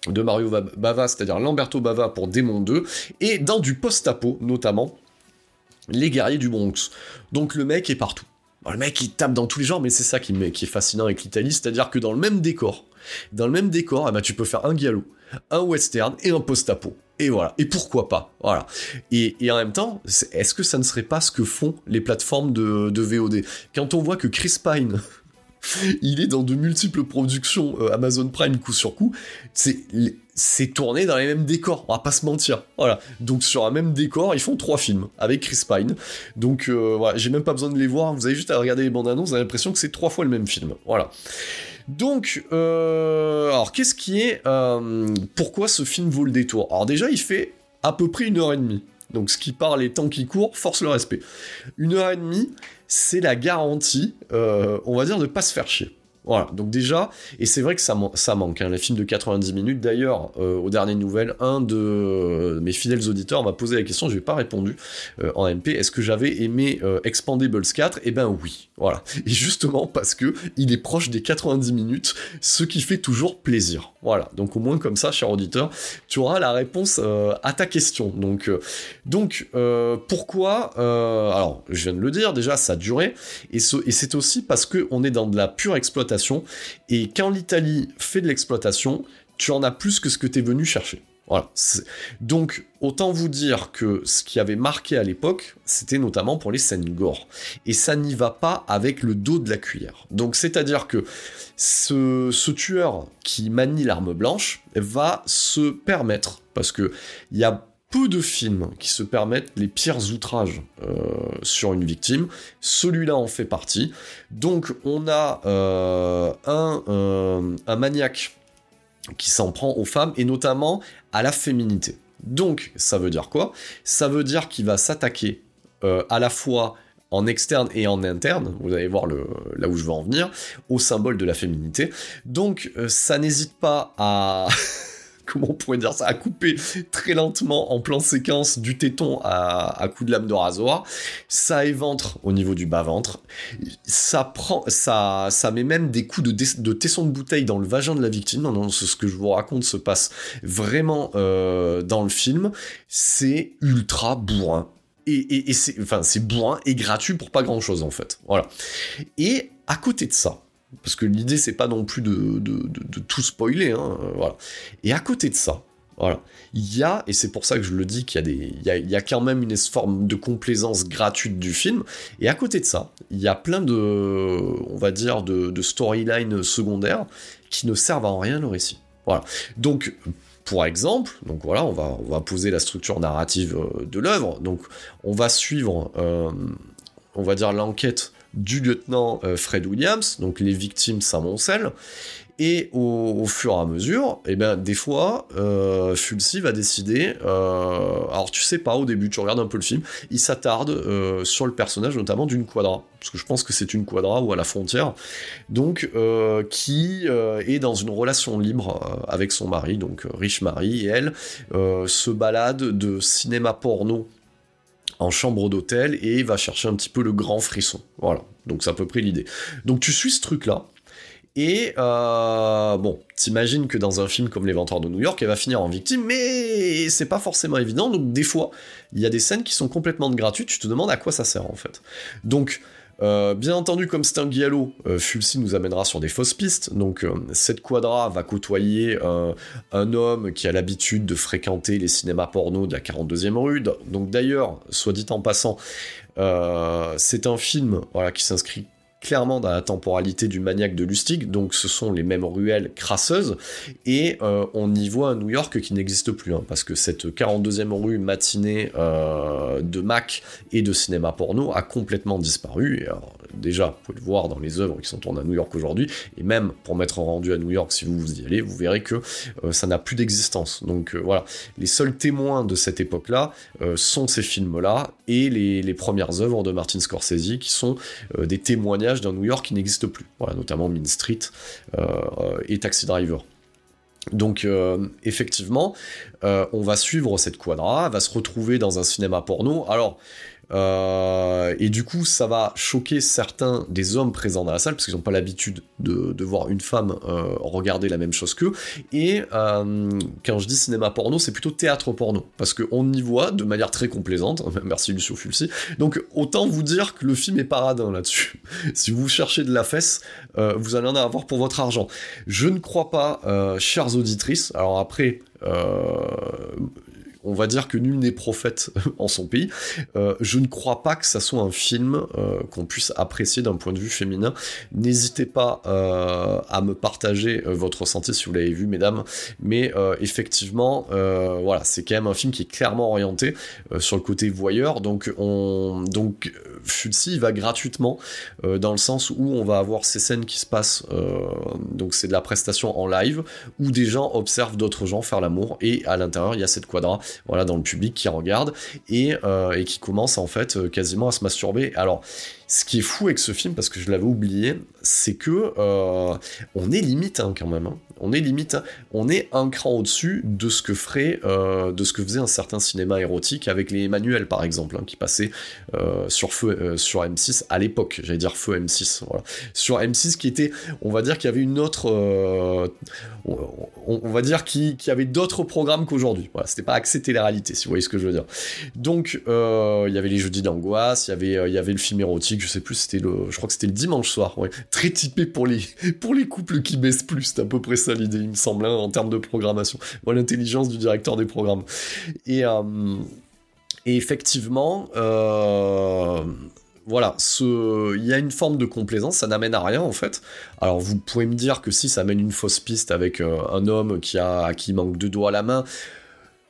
Speaker 3: de Mario Bava, c'est-à-dire Lamberto Bava pour Démon 2, et dans du post-apo, notamment les guerriers du Bronx. Donc le mec est partout le mec il tape dans tous les genres, mais c'est ça qui, est fascinant avec l'Italie, c'est-à-dire que dans le même décor, dans le même décor, eh ben, tu peux faire un giallo, un western et un post-apo. Et voilà. Et pourquoi pas? Voilà. Et, en même temps, est-ce que ça ne serait pas ce que font les plateformes de, de VOD Quand on voit que Chris Pine il est dans de multiples productions euh, Amazon Prime coup sur coup. C'est c'est tourné dans les mêmes décors, on va pas se mentir. Voilà. Donc sur un même décor, ils font trois films avec Chris Pine. Donc euh, voilà, j'ai même pas besoin de les voir, vous avez juste à regarder les bandes annonces, vous avez l'impression que c'est trois fois le même film. Voilà. Donc, euh, alors qu'est-ce qui est... pourquoi ce film vaut le détour? Alors déjà, il fait à peu près une heure et demie. Donc ce qui parle les temps qui courent force le respect. Une heure et demie, c'est la garantie, euh, on va dire, de pas se faire chier. Voilà, donc déjà, et c'est vrai que ça, manque, hein, les films de 90 minutes. D'ailleurs, euh, aux dernières nouvelles, un de mes fidèles auditeurs m'a posé la question, je n'ai pas répondu euh, en MP, est-ce que j'avais aimé Expandables 4 Eh ben oui, voilà. Et justement parce que il est proche des 90 minutes, ce qui fait toujours plaisir. Voilà, donc au moins comme ça, cher auditeur, tu auras la réponse euh, à ta question. Donc, euh, donc euh, pourquoi Alors, je viens de le dire, déjà, ça a duré, et, et c'est aussi parce qu'on est dans de la pure exploitation, et quand l'Italie fait de l'exploitation, tu en as plus que ce que tu es venu chercher. Voilà. Donc, autant vous dire que ce qui avait marqué à l'époque, c'était notamment pour les scènes gore. Et ça n'y va pas avec le dos de la cuillère. Donc, c'est-à-dire que ce, ce, tueur qui manie l'arme blanche va se permettre, parce que il y a de films qui se permettent les pires outrages euh, sur une victime. Celui-là en fait partie. Donc on a euh, un, euh, un maniaque qui s'en prend aux femmes et notamment à la féminité. Donc ça veut dire quoi? Ça veut dire qu'il va s'attaquer à la fois en externe et en interne, vous allez voir là où je veux en venir, au symbole de la féminité. Donc ça n'hésite pas à... comment on pourrait dire ça, à couper très lentement en plan séquence du téton à, à coup de lame de rasoir. Ça éventre au niveau du bas-ventre. Ça prend, ça, ça met même des coups de, de tesson de bouteille dans le vagin de la victime. Non, non, ce que je vous raconte se passe vraiment euh, dans le film. C'est ultra bourrin. Et, et c'est, enfin, c'est bourrin et gratuit pour pas grand chose en fait. Voilà. Et à côté de ça, parce que l'idée c'est pas non plus de, tout spoiler, hein, euh, voilà. Et à côté de ça, voilà, il y a, et c'est pour ça que je le dis qu'il y a des, il y a, quand même une forme de complaisance gratuite du film, et à côté de ça, il y a plein de, on va dire, de, storylines secondaires qui ne servent à rien le récit. Voilà. Donc, pour exemple, donc voilà, on va, on va poser la structure narrative euh, de l'œuvre. Donc, on va suivre, euh, on va dire, l'enquête du lieutenant euh, Fred Williams, donc les victimes s'amoncellent, et au, fur et à mesure, eh ben des fois, euh, va décider, euh, alors tu sais pas au début, tu regardes un peu le film, il s'attarde sur le personnage notamment d'une quadra, parce que je pense que c'est une quadra ou à la frontière, donc qui est dans une relation libre avec son mari, donc riche mari, et elle se balade de cinéma porno en chambre d'hôtel et va chercher un petit peu le grand frisson. Voilà, donc c'est à peu près l'idée. Donc tu suis ce truc-là, et euh, bon, t'imagines que dans un film comme Les de New York, elle va finir en victime, mais c'est pas forcément évident, donc des fois, il y a des scènes qui sont complètement gratuites, tu te demandes à quoi ça sert en fait. Donc, euh, bien entendu, comme c'est un guialo, euh, Fulci nous amènera sur des fausses pistes. Donc, euh, cette quadra va côtoyer un homme qui a l'habitude de fréquenter les cinémas porno de la 42e rue. Donc, d'ailleurs, soit dit en passant, c'est un film qui s'inscrit clairement dans la temporalité du maniaque de Lustig, donc ce sont les mêmes ruelles crasseuses, et euh, on y voit un New York qui n'existe plus, hein, parce que cette 42e rue matinée euh, de Mac et de cinéma porno a complètement disparu, déjà, vous pouvez le voir dans les œuvres qui sont tournées à New York aujourd'hui, et même pour mettre rendu à New York, si vous y allez, vous verrez que euh, ça n'a plus d'existence. Donc voilà, les seuls témoins de cette époque-là sont ces films-là, et les, premières œuvres de Martin Scorsese, qui sont des témoignages d'un New York qui n'existe plus, voilà, notamment Main Street euh, et Taxi Driver. Donc euh, effectivement, euh, on va suivre cette quadra, va se retrouver dans un cinéma porno. Alors euh, et du coup, ça va choquer certains des hommes présents dans la salle, parce qu'ils n'ont pas l'habitude de, voir une femme euh, regarder la même chose qu'eux. Et euh, quand je dis cinéma porno, c'est plutôt théâtre porno, parce qu'on y voit de manière très complaisante. Merci Lucio Fulci. Donc autant vous dire que le film est paradin là-dessus. si vous cherchez de la fesse, vous allez en avoir pour votre argent. Je ne crois pas, chères auditrices. Alors après, on va dire que nul n'est prophète en son pays. Euh, je ne crois pas que ça soit un film euh, qu'on puisse apprécier d'un point de vue féminin. N'hésitez pas euh, à me partager votre ressenti si vous l'avez vu, mesdames. Mais effectivement, voilà, c'est quand même un film qui est clairement orienté sur le côté voyeur. Donc, on, donc Fulci va gratuitement dans le sens où on va avoir ces scènes qui se passent. donc, c'est de la prestation en live où des gens observent d'autres gens faire l'amour et à l'intérieur il y a cette quadra voilà, dans le public qui regarde et, euh, et qui commence en fait euh, quasiment à se masturber. Alors, ce qui est fou avec ce film, parce que je l'avais oublié, c'est que euh, on est limite hein, quand même. Hein. On est limite, hein. on est un cran au-dessus de ce que ferait, euh, de ce que faisait un certain cinéma érotique avec les manuels par exemple, qui passaient euh, sur feu, sur M6 à l'époque. J'allais dire feu M6, voilà. Sur M6 qui était, on va dire qu'il y avait une autre, on, va dire qu'il y avait d'autres programmes qu'aujourd'hui. C'était pas accès télé-réalité, si vous voyez ce que je veux dire. Donc il y avait les jeudis d'angoisse, il y avait, il y avait le film érotique je sais plus, c'était le, je crois que c'était le dimanche soir, ouais. Très typé pour les, pour les couples qui baissent plus, c'est à peu près ça l'idée, il me semble, hein, en termes de programmation. L'intelligence du directeur des programmes. Et, euh, effectivement, euh, voilà, il y a une forme de complaisance, ça n'amène à rien en fait. Alors vous pouvez me dire que si ça amène une fausse piste avec euh, un homme qui a qui manque deux doigts à la main,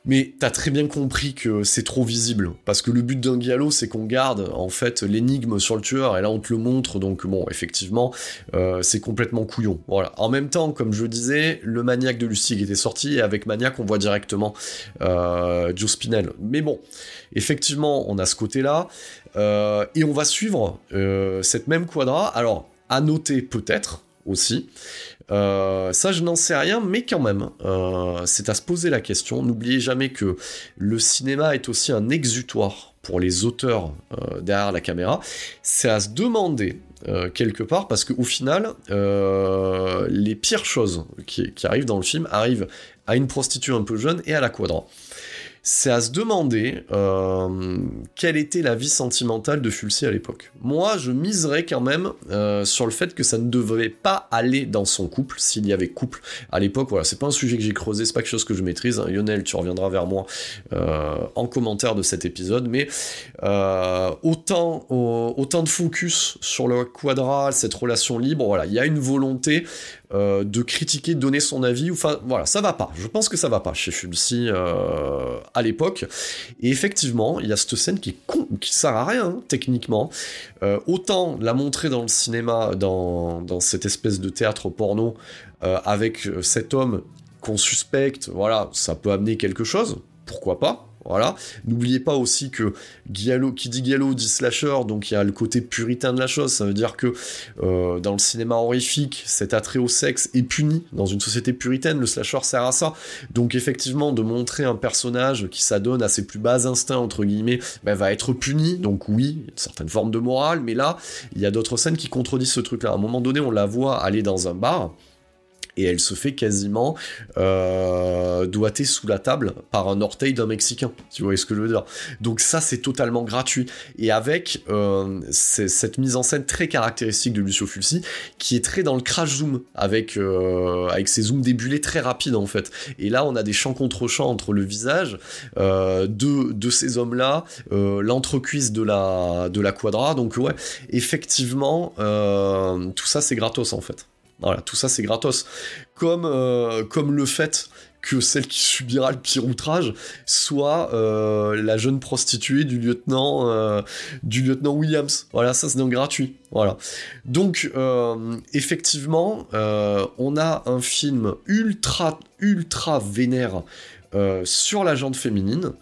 Speaker 3: mais t'as très bien compris que c'est trop visible, parce que le but d'un galop, c'est qu'on garde en fait l'énigme sur le tueur, et là on te le montre, donc bon, effectivement, euh, c'est complètement couillon. Voilà. En même temps, comme je disais, le maniaque de Lustig était sorti, et avec maniaque, on voit directement euh, Joe Spinell. Mais bon, effectivement, on a ce côté-là, euh, et on va suivre cette même quadra. Alors, à noter peut-être aussi, euh, ça, je n'en sais rien, mais quand même, euh, c'est à se poser la question. N'oubliez jamais que le cinéma est aussi un exutoire pour les auteurs euh, derrière la caméra. C'est à se demander quelque part parce qu'au final, les pires choses qui, qui, arrivent dans le film arrivent à une prostituée un peu jeune et à la quadra c'est à se demander euh, quelle était la vie sentimentale de Fulci à l'époque. Moi, je miserais quand même euh, sur le fait que ça ne devait pas aller dans son couple, s'il y avait couple à l'époque. Voilà, c'est pas un sujet que j'ai creusé, c'est pas quelque chose que je maîtrise. Hein. Lionel, tu reviendras vers moi euh, en commentaire de cet épisode, mais autant, autant de focus sur le quadral, cette relation libre, voilà, il y a une volonté euh, de critiquer, de donner son avis. Enfin, voilà, ça va pas. Je pense que ça va pas chez Fulci euh, à l'époque. Et effectivement, il y a cette scène qui con, sert à rien hein, techniquement. Euh, autant la montrer dans le cinéma, dans, dans cette espèce de théâtre porno, avec cet homme qu'on suspecte, voilà, ça peut amener quelque chose. Pourquoi pas? Voilà. N'oubliez pas aussi que qui dit Giallo dit slasher, donc il y a le côté puritain de la chose. Ça veut dire que euh, dans le cinéma horrifique, cet attrait au sexe est puni. Dans une société puritaine, le slasher sert à ça. Donc effectivement, de montrer un personnage qui s'adonne à ses plus bas instincts, entre guillemets, ben, va être puni. Donc oui, il y a une certaine forme de morale, mais là, il y a d'autres scènes qui contredisent ce truc-là. À un moment donné, on la voit aller dans un bar et elle se fait quasiment euh, doigter sous la table par un orteil d'un Mexicain, tu vois ce que je veux dire. Donc ça, c'est totalement gratuit. Et avec euh, cette mise en scène très caractéristique de Lucio Fulci, qui est très dans le crash zoom, avec, euh, avec ses zooms débulés très rapides en fait. Et là, on a des champs contre champs entre le visage de, de ces hommes-là, l'entrecuisse de la, de la quadra. Donc ouais, effectivement, tout ça, c'est gratos en fait. Voilà, tout ça c'est gratos. Comme, euh, comme le fait que celle qui subira le pire outrage soit euh, la jeune prostituée du lieutenant euh, du lieutenant Williams. Voilà, ça c'est donc gratuit. Voilà. Donc effectivement, on a un film ultra ultra vénère sur la jante féminine.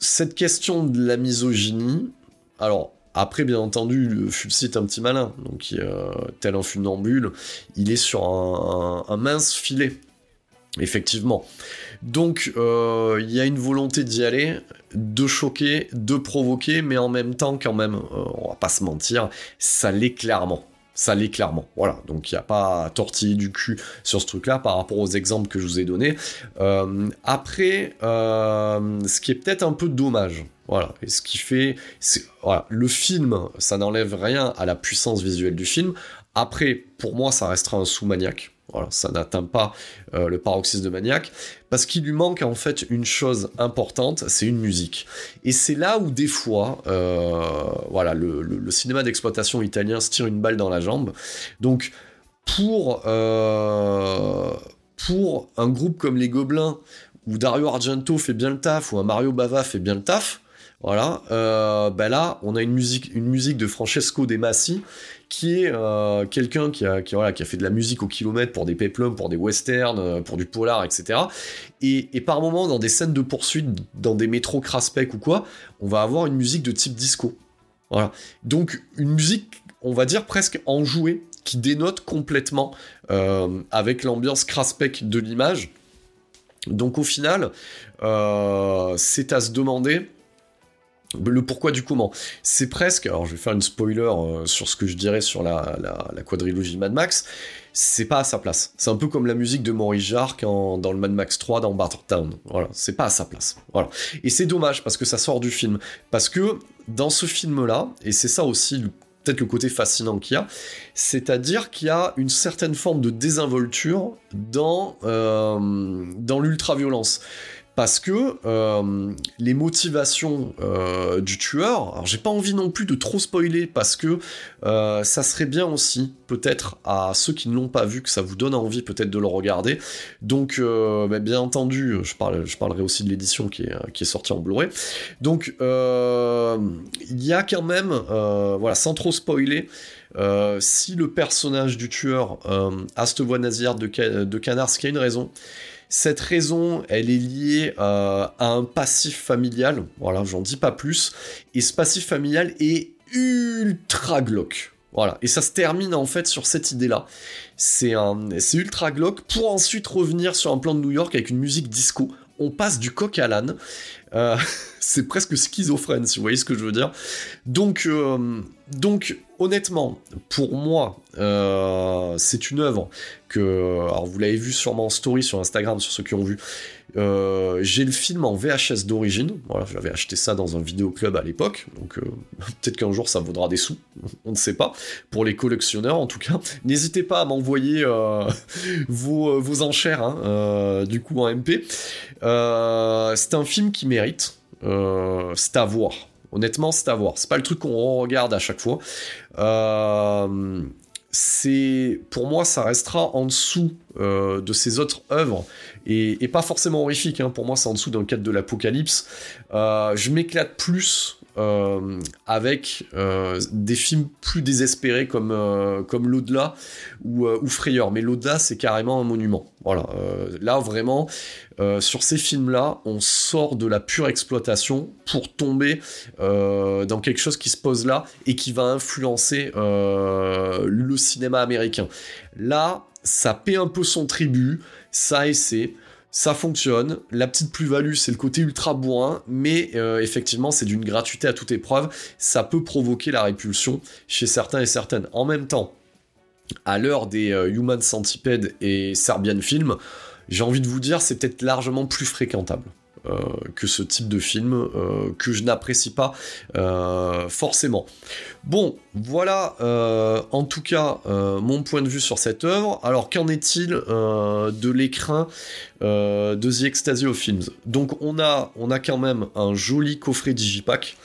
Speaker 3: cette question de la misogynie, alors après, bien entendu, le Fulci est un petit malin, donc euh, tel un funambule, il est sur un, mince filet, effectivement. Donc, euh, il y a une volonté d'y aller, de choquer, de provoquer, mais en même temps, quand même, euh, on va pas se mentir, ça l'est clairement ça l'est clairement. Voilà, donc il n'y a pas à du cul sur ce truc-là par rapport aux exemples que je vous ai donnés. après, ce qui est peut-être un peu dommage, voilà. Et ce qui fait, le film, ça n'enlève rien à la puissance visuelle du film. Après, pour moi, ça restera un sous-maniaque. Voilà, ça n'atteint pas euh, le paroxysme de maniaque, parce qu'il lui manque en fait une chose importante, c'est une musique. Et c'est là où des fois, euh, voilà, le, cinéma d'exploitation italien se tire une balle dans la jambe. Donc, pour, euh, pour un groupe comme les Gobelins, où Dario Argento fait bien le taf, ou un Mario Bava fait bien le taf, voilà, euh, ben là, on a une musique, une musique de Francesco De Massi, qui est euh, quelqu'un qui a, fait de la musique au kilomètre pour des peplums, pour des westerns, euh, pour du polar, etc. Et, et, par moments, dans des scènes de poursuite, dans des métros craspec ou quoi, on va avoir une musique de type disco. Voilà. Donc, une musique, on va dire presque enjouée, qui dénote complètement euh, avec l'ambiance craspec de l'image. Donc, au final, c'est à se demander le pourquoi du comment. C'est presque, alors je vais faire une spoiler euh, sur ce que je dirais sur la, la, quadrilogie Mad Max, c'est pas à sa place. C'est un peu comme la musique de Maurice Jarre dans le Mad Max 3 dans Town. Voilà, c'est pas à sa place. Voilà. Et c'est dommage parce que ça sort du film. Parce que dans ce film-là, et c'est ça aussi peut-être le côté fascinant qu'il y a, c'est-à-dire qu'il y a une certaine forme de désinvolture dans, euh, dans l'ultra-violence parce que euh, les motivations euh, du tueur, alors j'ai pas envie non plus de trop spoiler parce que euh, ça serait bien aussi peut-être à ceux qui ne l'ont pas vu que ça vous donne envie peut-être de le regarder. Donc bah, bien entendu, je, parle, je parlerai aussi de l'édition qui est, qui est sortie en Blu-ray. Donc il y a quand même, voilà, sans trop spoiler. si le personnage du tueur a cette voix nasillarde de, de canard, ce qui a une raison, cette raison, elle est liée euh, à un passif familial. Voilà, j'en dis pas plus. Et ce passif familial est ultra glauque. Voilà, et ça se termine en fait sur cette idée-là. C'est ultra glauque pour ensuite revenir sur un plan de New York avec une musique disco. On passe du coq à l'âne. Euh, c'est presque schizophrène, si vous voyez ce que je veux dire. Donc, euh, honnêtement, pour moi, c'est une œuvre que, alors vous l'avez vu sûrement en story sur Instagram, sur ceux qui ont vu. Euh, j'ai le film en VHS d'origine. Voilà, j'avais acheté ça dans un vidéoclub à l'époque, donc euh, peut-être qu'un jour ça vaudra des sous, on ne sait pas. Pour les collectionneurs, en tout cas, n'hésitez pas à m'envoyer vos, vos, enchères, hein, du coup en MP. c'est un film qui mérite. c'est à voir Honnêtement, c'est à voir. C'est pas le truc qu'on regarde à chaque fois. Euh, c'est pour moi ça restera en dessous euh, de ses autres œuvres et, pas forcément horrifique hein. pour moi c'est en dessous d'un cadre de l'apocalypse euh, je m'éclate plus euh, avec euh, des films plus désespérés comme, euh, comme L'au-delà ou, ou, Frayeur. Mais L'au-delà, c'est carrément un monument. Là, vraiment, sur ces films-là, on sort de la pure exploitation pour tomber dans quelque chose qui se pose là et qui va influencer le cinéma américain. Là, ça paie un peu son tribut, ça et c'est ça fonctionne. La petite plus-value, c'est le côté ultra bourrin, mais euh, effectivement, c'est d'une gratuité à toute épreuve. Ça peut provoquer la répulsion chez certains et certaines. En même temps, à l'heure des euh, Human Centipede et Serbian Film, j'ai envie de vous dire, c'est peut-être largement plus fréquentable. Euh, que ce type de film euh, que je n'apprécie pas euh, forcément. Bon, voilà en tout cas mon point de vue sur cette œuvre. Alors qu'en est-il de l'écrin de The Ecstasy of Films? Donc on a, on a quand même un joli coffret digipack.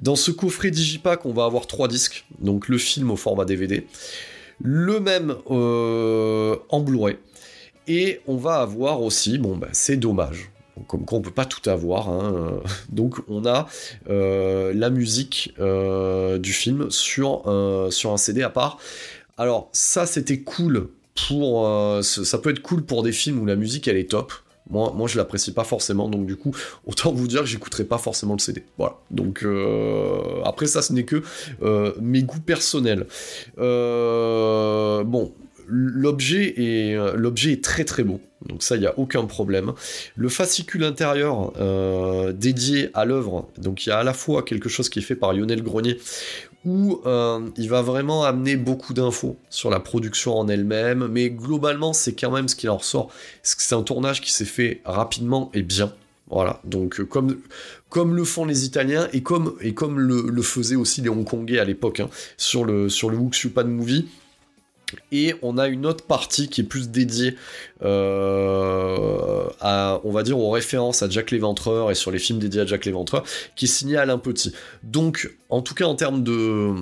Speaker 3: Dans ce coffret digipack, on va avoir trois disques, donc le film au format DVD, le même en Blu-ray, et on va avoir aussi, bon bah c'est dommage, comme quoi on peut pas tout avoir. Hein. Donc on a euh, la musique euh, du film sur un, CD à part. Alors ça c'était cool pour euh, ça peut être cool pour des films où la musique elle est top. Moi, moi je l'apprécie pas forcément, donc du coup, autant vous dire que j'écouterai pas forcément le CD. Voilà. Donc après ça, ce n'est que mes goûts personnels. bon, l'objet est, euh, l'objet est très très beau, donc ça il n'y a aucun problème. Le fascicule intérieur euh, dédié à l'œuvre, donc il y a à la fois quelque chose qui est fait par Lionel Grenier, où euh, il va vraiment amener beaucoup d'infos sur la production en elle-même, mais globalement c'est quand même ce qui en ressort, c'est un tournage qui s'est fait rapidement et bien. Voilà, donc comme, comme le font les Italiens et comme, et comme le, faisaient aussi les Hongkongais à l'époque hein, sur le, sur le Wuxupan Movie, et on a une autre partie qui est plus dédiée euh, à, on va dire, aux références à Jack l'Éventreur et sur les films dédiés à Jack l'Éventreur, qui est signé Alain Petit. Donc, en tout cas, en termes de,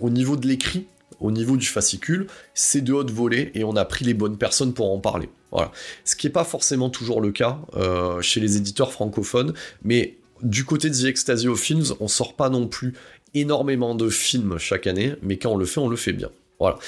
Speaker 3: au niveau de l'écrit, au niveau du fascicule, c'est de haute volée et on a pris les bonnes personnes pour en parler. Voilà. Ce qui n'est pas forcément toujours le cas euh, chez les éditeurs francophones, mais du côté de The Ecstasy of Films, on sort pas non plus énormément de films chaque année, mais quand on le fait, on le fait bien. Voilà.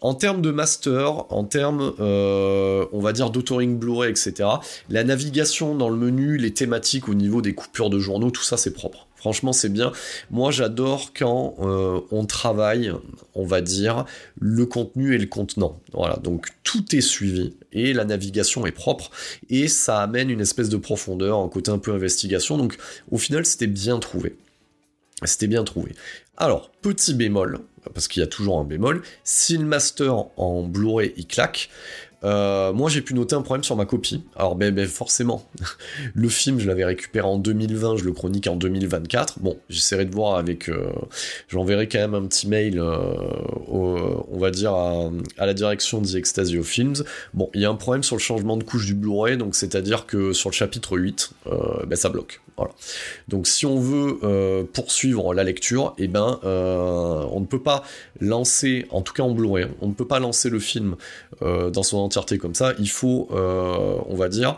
Speaker 3: En termes de master, en termes, euh, on va dire d'autoring Blu-ray, etc., la navigation dans le menu, les thématiques au niveau des coupures de journaux, tout ça c'est propre. Franchement, c'est bien. Moi, j'adore quand euh, on travaille, on va dire, le contenu et le contenant. Voilà, donc tout est suivi et la navigation est propre et ça amène une espèce de profondeur, un côté un peu investigation. Donc, au final, c'était bien trouvé. C'était bien trouvé. Alors, petit bémol, parce qu'il y a toujours un bémol, si le master en Blu-ray il claque, euh, moi, j'ai pu noter un problème sur ma copie. Alors, ben, ben forcément, le film, je l'avais récupéré en 2020, je le chronique en 2024. Bon, j'essaierai de voir avec. Euh, j'enverrai quand même un petit mail, euh, on va dire, à, la direction The Ecstasy of Films. Bon, il y a un problème sur le changement de couche du Blu-ray, donc c'est-à-dire que sur le chapitre 8, ben, ça bloque. Donc si on veut euh, poursuivre la lecture, eh ben, euh, on ne peut pas lancer, en tout cas en Blu-ray, on ne peut pas lancer le film euh, dans son entièreté comme ça. Il faut, on va dire,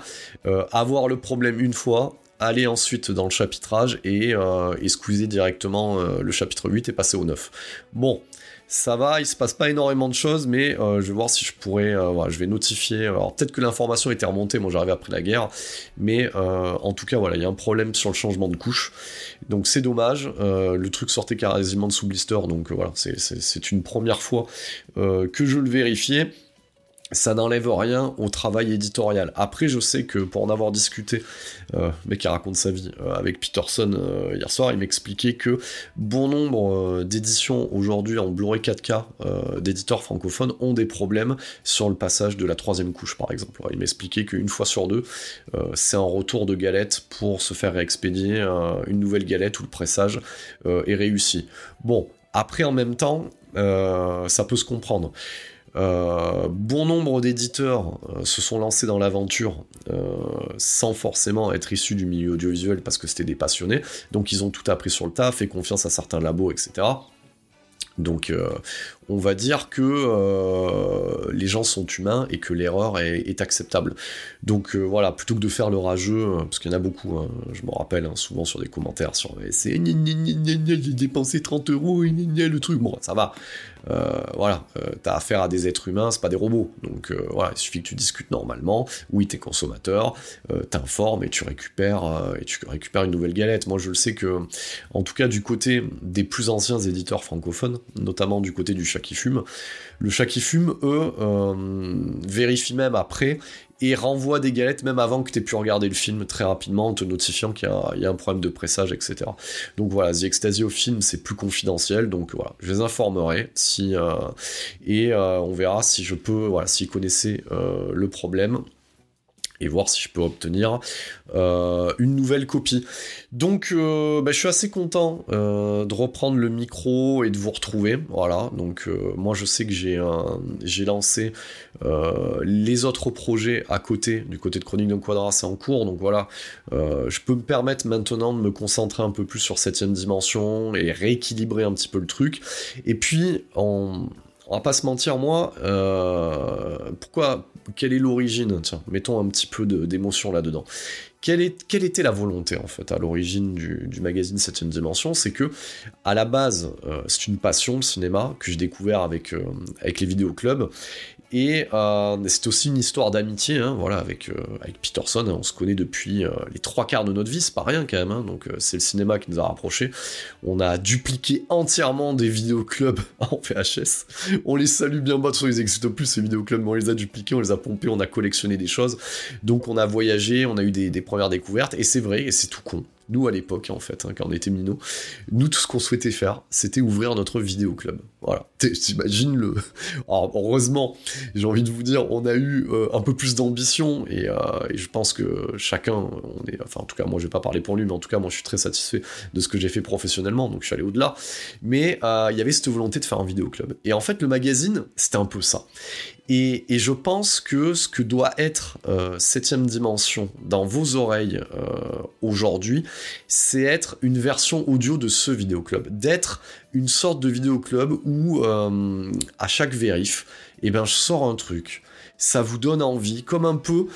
Speaker 3: avoir le problème une fois, aller ensuite dans le chapitrage et, et directement le chapitre 8 et passer au 9. Bon, ça va, il se passe pas énormément de choses, mais euh, je vais voir si je pourrais, euh, je vais notifier. Alors peut-être que l'information était remontée, moi j'arrivais après la guerre, mais euh, en tout cas voilà, il y a un problème sur le changement de couche, donc c'est dommage. le truc sortait quasiment de sous blister, donc voilà, c'est une première fois que je le vérifiais ça n'enlève rien au travail éditorial. Après, je sais que pour en avoir discuté, euh, mec qui raconte sa vie, euh, avec Peterson euh, hier soir, il m'expliquait que bon nombre d'éditions aujourd'hui en Blu-ray 4K d'éditeurs francophones ont des problèmes sur le passage de la troisième couche, par exemple. il m'expliquait qu'une fois sur deux, c'est un retour de galette pour se faire réexpédier une nouvelle galette où le pressage est réussi. Bon, après, en même temps, ça peut se comprendre. Euh, bon nombre d'éditeurs euh, se sont lancés dans l'aventure euh, sans forcément être issus du milieu audiovisuel parce que c'était des passionnés, donc ils ont tout appris sur le tas, fait confiance à certains labos, etc. Donc on va dire que euh, les gens sont humains et que l'erreur est, acceptable. Donc euh, voilà, plutôt que de faire le rageux, euh, parce qu'il y en a beaucoup, hein, je me rappelle hein, souvent sur des commentaires sur c'est j'ai dépensé 30 euros, le truc, bon ça va. voilà, t'as affaire à des êtres humains, c'est pas des robots. Donc voilà, il suffit que tu discutes normalement. Oui, t'es consommateur, t'informes et tu récupères et tu récupères une nouvelle galette. Moi, je le sais que, en tout cas, du côté des plus anciens éditeurs francophones, notamment du côté du qui fume. Le chat qui fume, eux, euh, vérifient même après et renvoie des galettes même avant que tu aies pu regarder le film très rapidement en te notifiant qu'il y, a un problème de pressage, etc. Donc voilà, The Ecstasy au film, c'est plus confidentiel, donc voilà, je les informerai si euh, et euh, on verra si je peux, voilà, s'ils connaissaient le problème et voir si je peux obtenir euh, une nouvelle copie. Donc euh, bah, je suis assez content euh, de reprendre le micro et de vous retrouver. Voilà, donc moi je sais que j'ai lancé les autres projets à côté, du côté de Chronique d'un Quadra, c'est en cours, donc voilà, je peux me permettre maintenant de me concentrer un peu plus sur septième dimension et rééquilibrer un petit peu le truc. Et puis on va pas se mentir, moi, pourquoi quelle est l'origine Tiens, mettons un petit peu d'émotion là-dedans. Quelle, était la volonté en fait à l'origine du, magazine 7 dimension C'est que à la base, euh, c'est une passion le cinéma que j'ai découvert avec, euh, avec les vidéoclubs et euh, c'est aussi une histoire d'amitié, hein, voilà, avec, euh, Peterson. Hein, on se connaît depuis euh, les trois quarts de notre vie, c'est pas rien quand même. Hein, donc c'est le cinéma qui nous a rapprochés. On a dupliqué entièrement des vidéoclubs en VHS. On les salue bien bas, sur les n'existent plus ces vidéoclubs, mais on les a dupliqués, on les a pompés, on a collectionné des choses. Donc on a voyagé, on a eu des premières découvertes, et c'est vrai, et c'est tout con nous à l'époque en fait, hein, quand on était minots, nous tout ce qu'on souhaitait faire, c'était ouvrir notre vidéo club. Voilà, t'imagines le. Alors, heureusement, j'ai envie de vous dire, on a eu euh, un peu plus d'ambition et, euh, je pense que chacun, enfin en tout cas moi je vais pas parler pour lui, mais en tout cas moi je suis très satisfait de ce que j'ai fait professionnellement, donc je suis allé au-delà. Mais euh, il y avait cette volonté de faire un vidéo club. Et en fait le magazine, c'était un peu ça. Et, je pense que ce que doit être euh, septième dimension dans vos oreilles euh, aujourd'hui, c'est être une version audio de ce vidéoclub, d'être une sorte de vidéoclub où euh, à chaque vérif, eh ben je sors un truc, ça vous donne envie, comme un peu,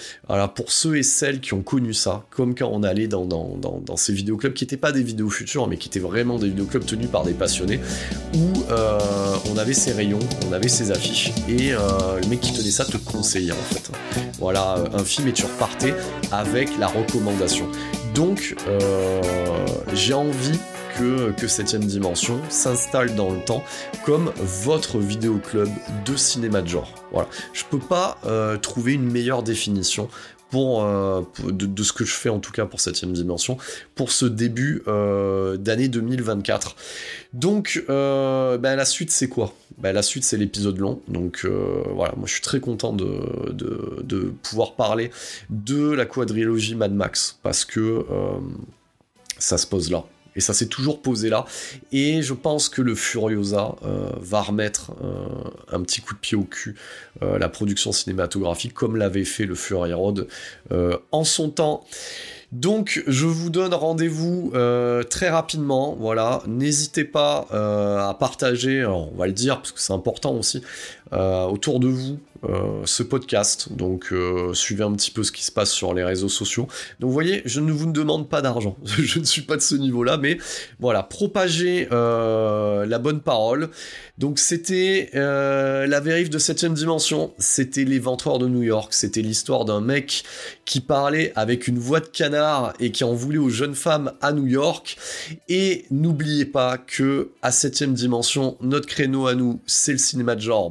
Speaker 3: pour ceux et celles qui ont connu ça, comme quand on allait dans, dans, dans, ces vidéoclubs qui n'étaient pas des vidéos futures, mais qui étaient vraiment des vidéoclubs tenus par des passionnés, où euh, on avait ses rayons, on avait ses affiches, et euh, le mec qui tenait ça te conseillait en fait. Voilà, euh, un film et tu repartais avec la recommandation. Donc, j'ai envie que, que Septième Dimension s'installe dans le temps comme votre vidéoclub de cinéma de genre. Voilà. Je peux pas euh, trouver une meilleure définition pour, euh, de, ce que je fais en tout cas pour septième dimension pour ce début euh, d'année 2024. Donc ben, la suite c'est quoi? Ben, La suite c'est l'épisode long. Donc voilà, moi je suis très content de, de, pouvoir parler de la quadrilogie Mad Max parce que ça se pose là. Et ça s'est toujours posé là. Et je pense que le Furiosa euh, va remettre euh, un petit coup de pied au cul euh, la production cinématographique comme l'avait fait le Fury Road en son temps. Donc je vous donne rendez-vous très rapidement, voilà. N'hésitez pas à partager, on va le dire parce que c'est important aussi, euh, autour de vous euh, ce podcast. Donc euh, suivez un petit peu ce qui se passe sur les réseaux sociaux. Donc vous voyez, je ne vous demande pas d'argent, je ne suis pas de ce niveau-là, mais voilà, propagez la bonne parole. Donc c'était la vérif de 7ème dimension, c'était l'éventoir de New York, c'était l'histoire d'un mec qui parlait avec une voix de canard et qui en voulait aux jeunes femmes à New York. Et n'oubliez pas que à 7ème dimension, notre créneau à nous, c'est le cinéma de genre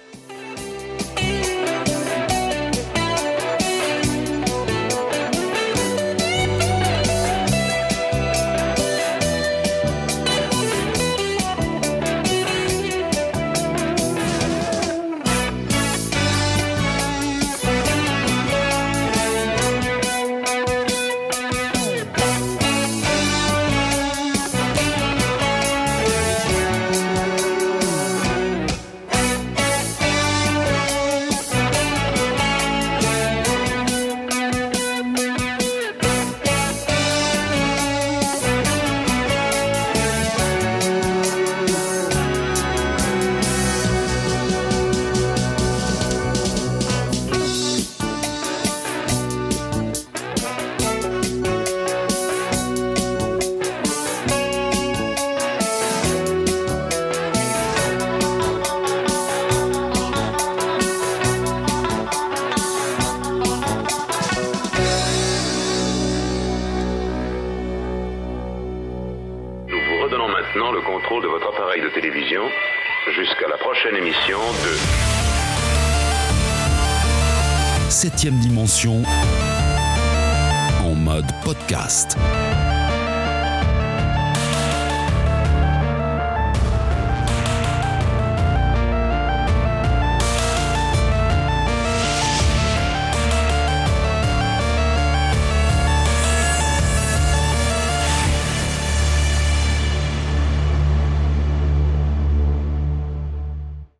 Speaker 5: Prochaine émission de
Speaker 2: Septième dimension en mode podcast.